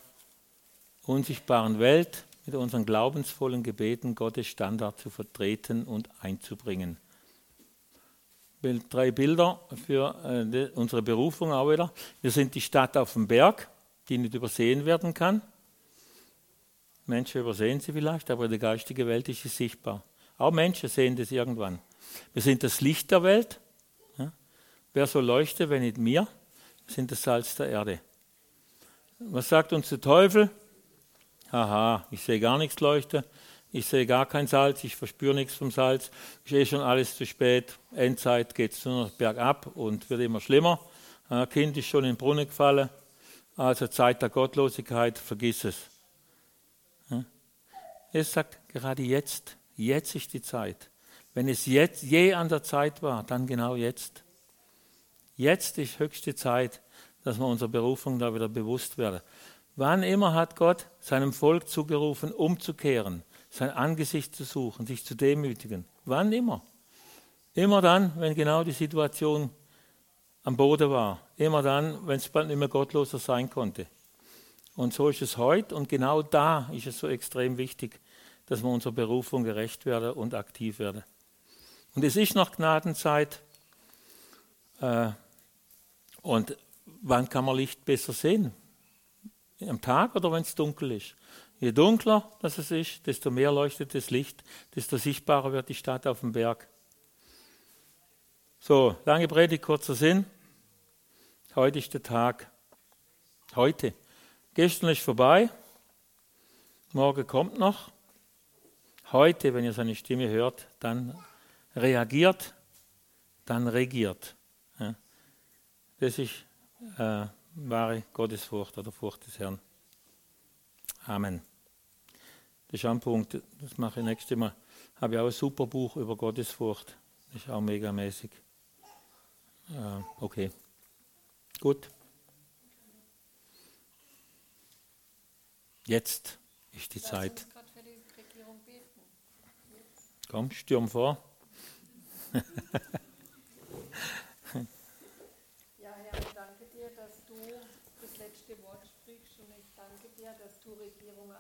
unsichtbaren Welt mit unseren glaubensvollen Gebeten Gottes Standard zu vertreten und einzubringen. Drei Bilder für äh, unsere Berufung auch wieder. Wir sind die Stadt auf dem Berg, die nicht übersehen werden kann. Menschen übersehen sie vielleicht, aber in der geistigen Welt ist sie sichtbar. Auch Menschen sehen das irgendwann. Wir sind das Licht der Welt. Wer soll leuchten, wenn nicht? Wir sind das Salz der Erde. Was sagt uns der Teufel? haha, ich sehe gar nichts leuchten, ich sehe gar kein Salz, ich verspüre nichts vom Salz, ist eh schon alles zu spät, Endzeit geht es nur noch bergab und wird immer schlimmer. Ein Kind ist schon in den Brunnen gefallen, also Zeit der Gottlosigkeit, vergiss es. Er sagt gerade jetzt, jetzt ist die Zeit. Wenn es jetzt je an der Zeit war, dann genau jetzt. Jetzt ist höchste Zeit, dass wir unserer Berufung da wieder bewusst werden. Wann immer hat Gott seinem Volk zugerufen, umzukehren, sein Angesicht zu suchen, sich zu demütigen. Wann immer. Immer dann, wenn genau die Situation am Boden war. Immer dann, wenn es bald nicht mehr gottloser sein konnte. Und so ist es heute und genau da ist es so extrem wichtig, dass wir unserer Berufung gerecht werden und aktiv werden. Und es ist noch Gnadenzeit. Äh, und wann kann man Licht besser sehen? Am Tag oder wenn es dunkel ist? Je dunkler das es ist, desto mehr leuchtet das Licht, desto sichtbarer wird die Stadt auf dem Berg. So, lange Predigt, kurzer Sinn. Heute ist der Tag. Heute. Gestern ist vorbei. Morgen kommt noch. Heute, wenn ihr seine Stimme hört, dann reagiert, dann regiert. Das ist äh, wahre Gottesfurcht oder Furcht des Herrn. Amen. Das ist ein Punkt, das mache ich nächstes Mal. Habe ich auch ein super Buch über Gottesfurcht. Das ist auch megamäßig. Äh, okay. Gut. Jetzt ist die Lass Zeit. Komm, stürm vor. [LAUGHS] Regierung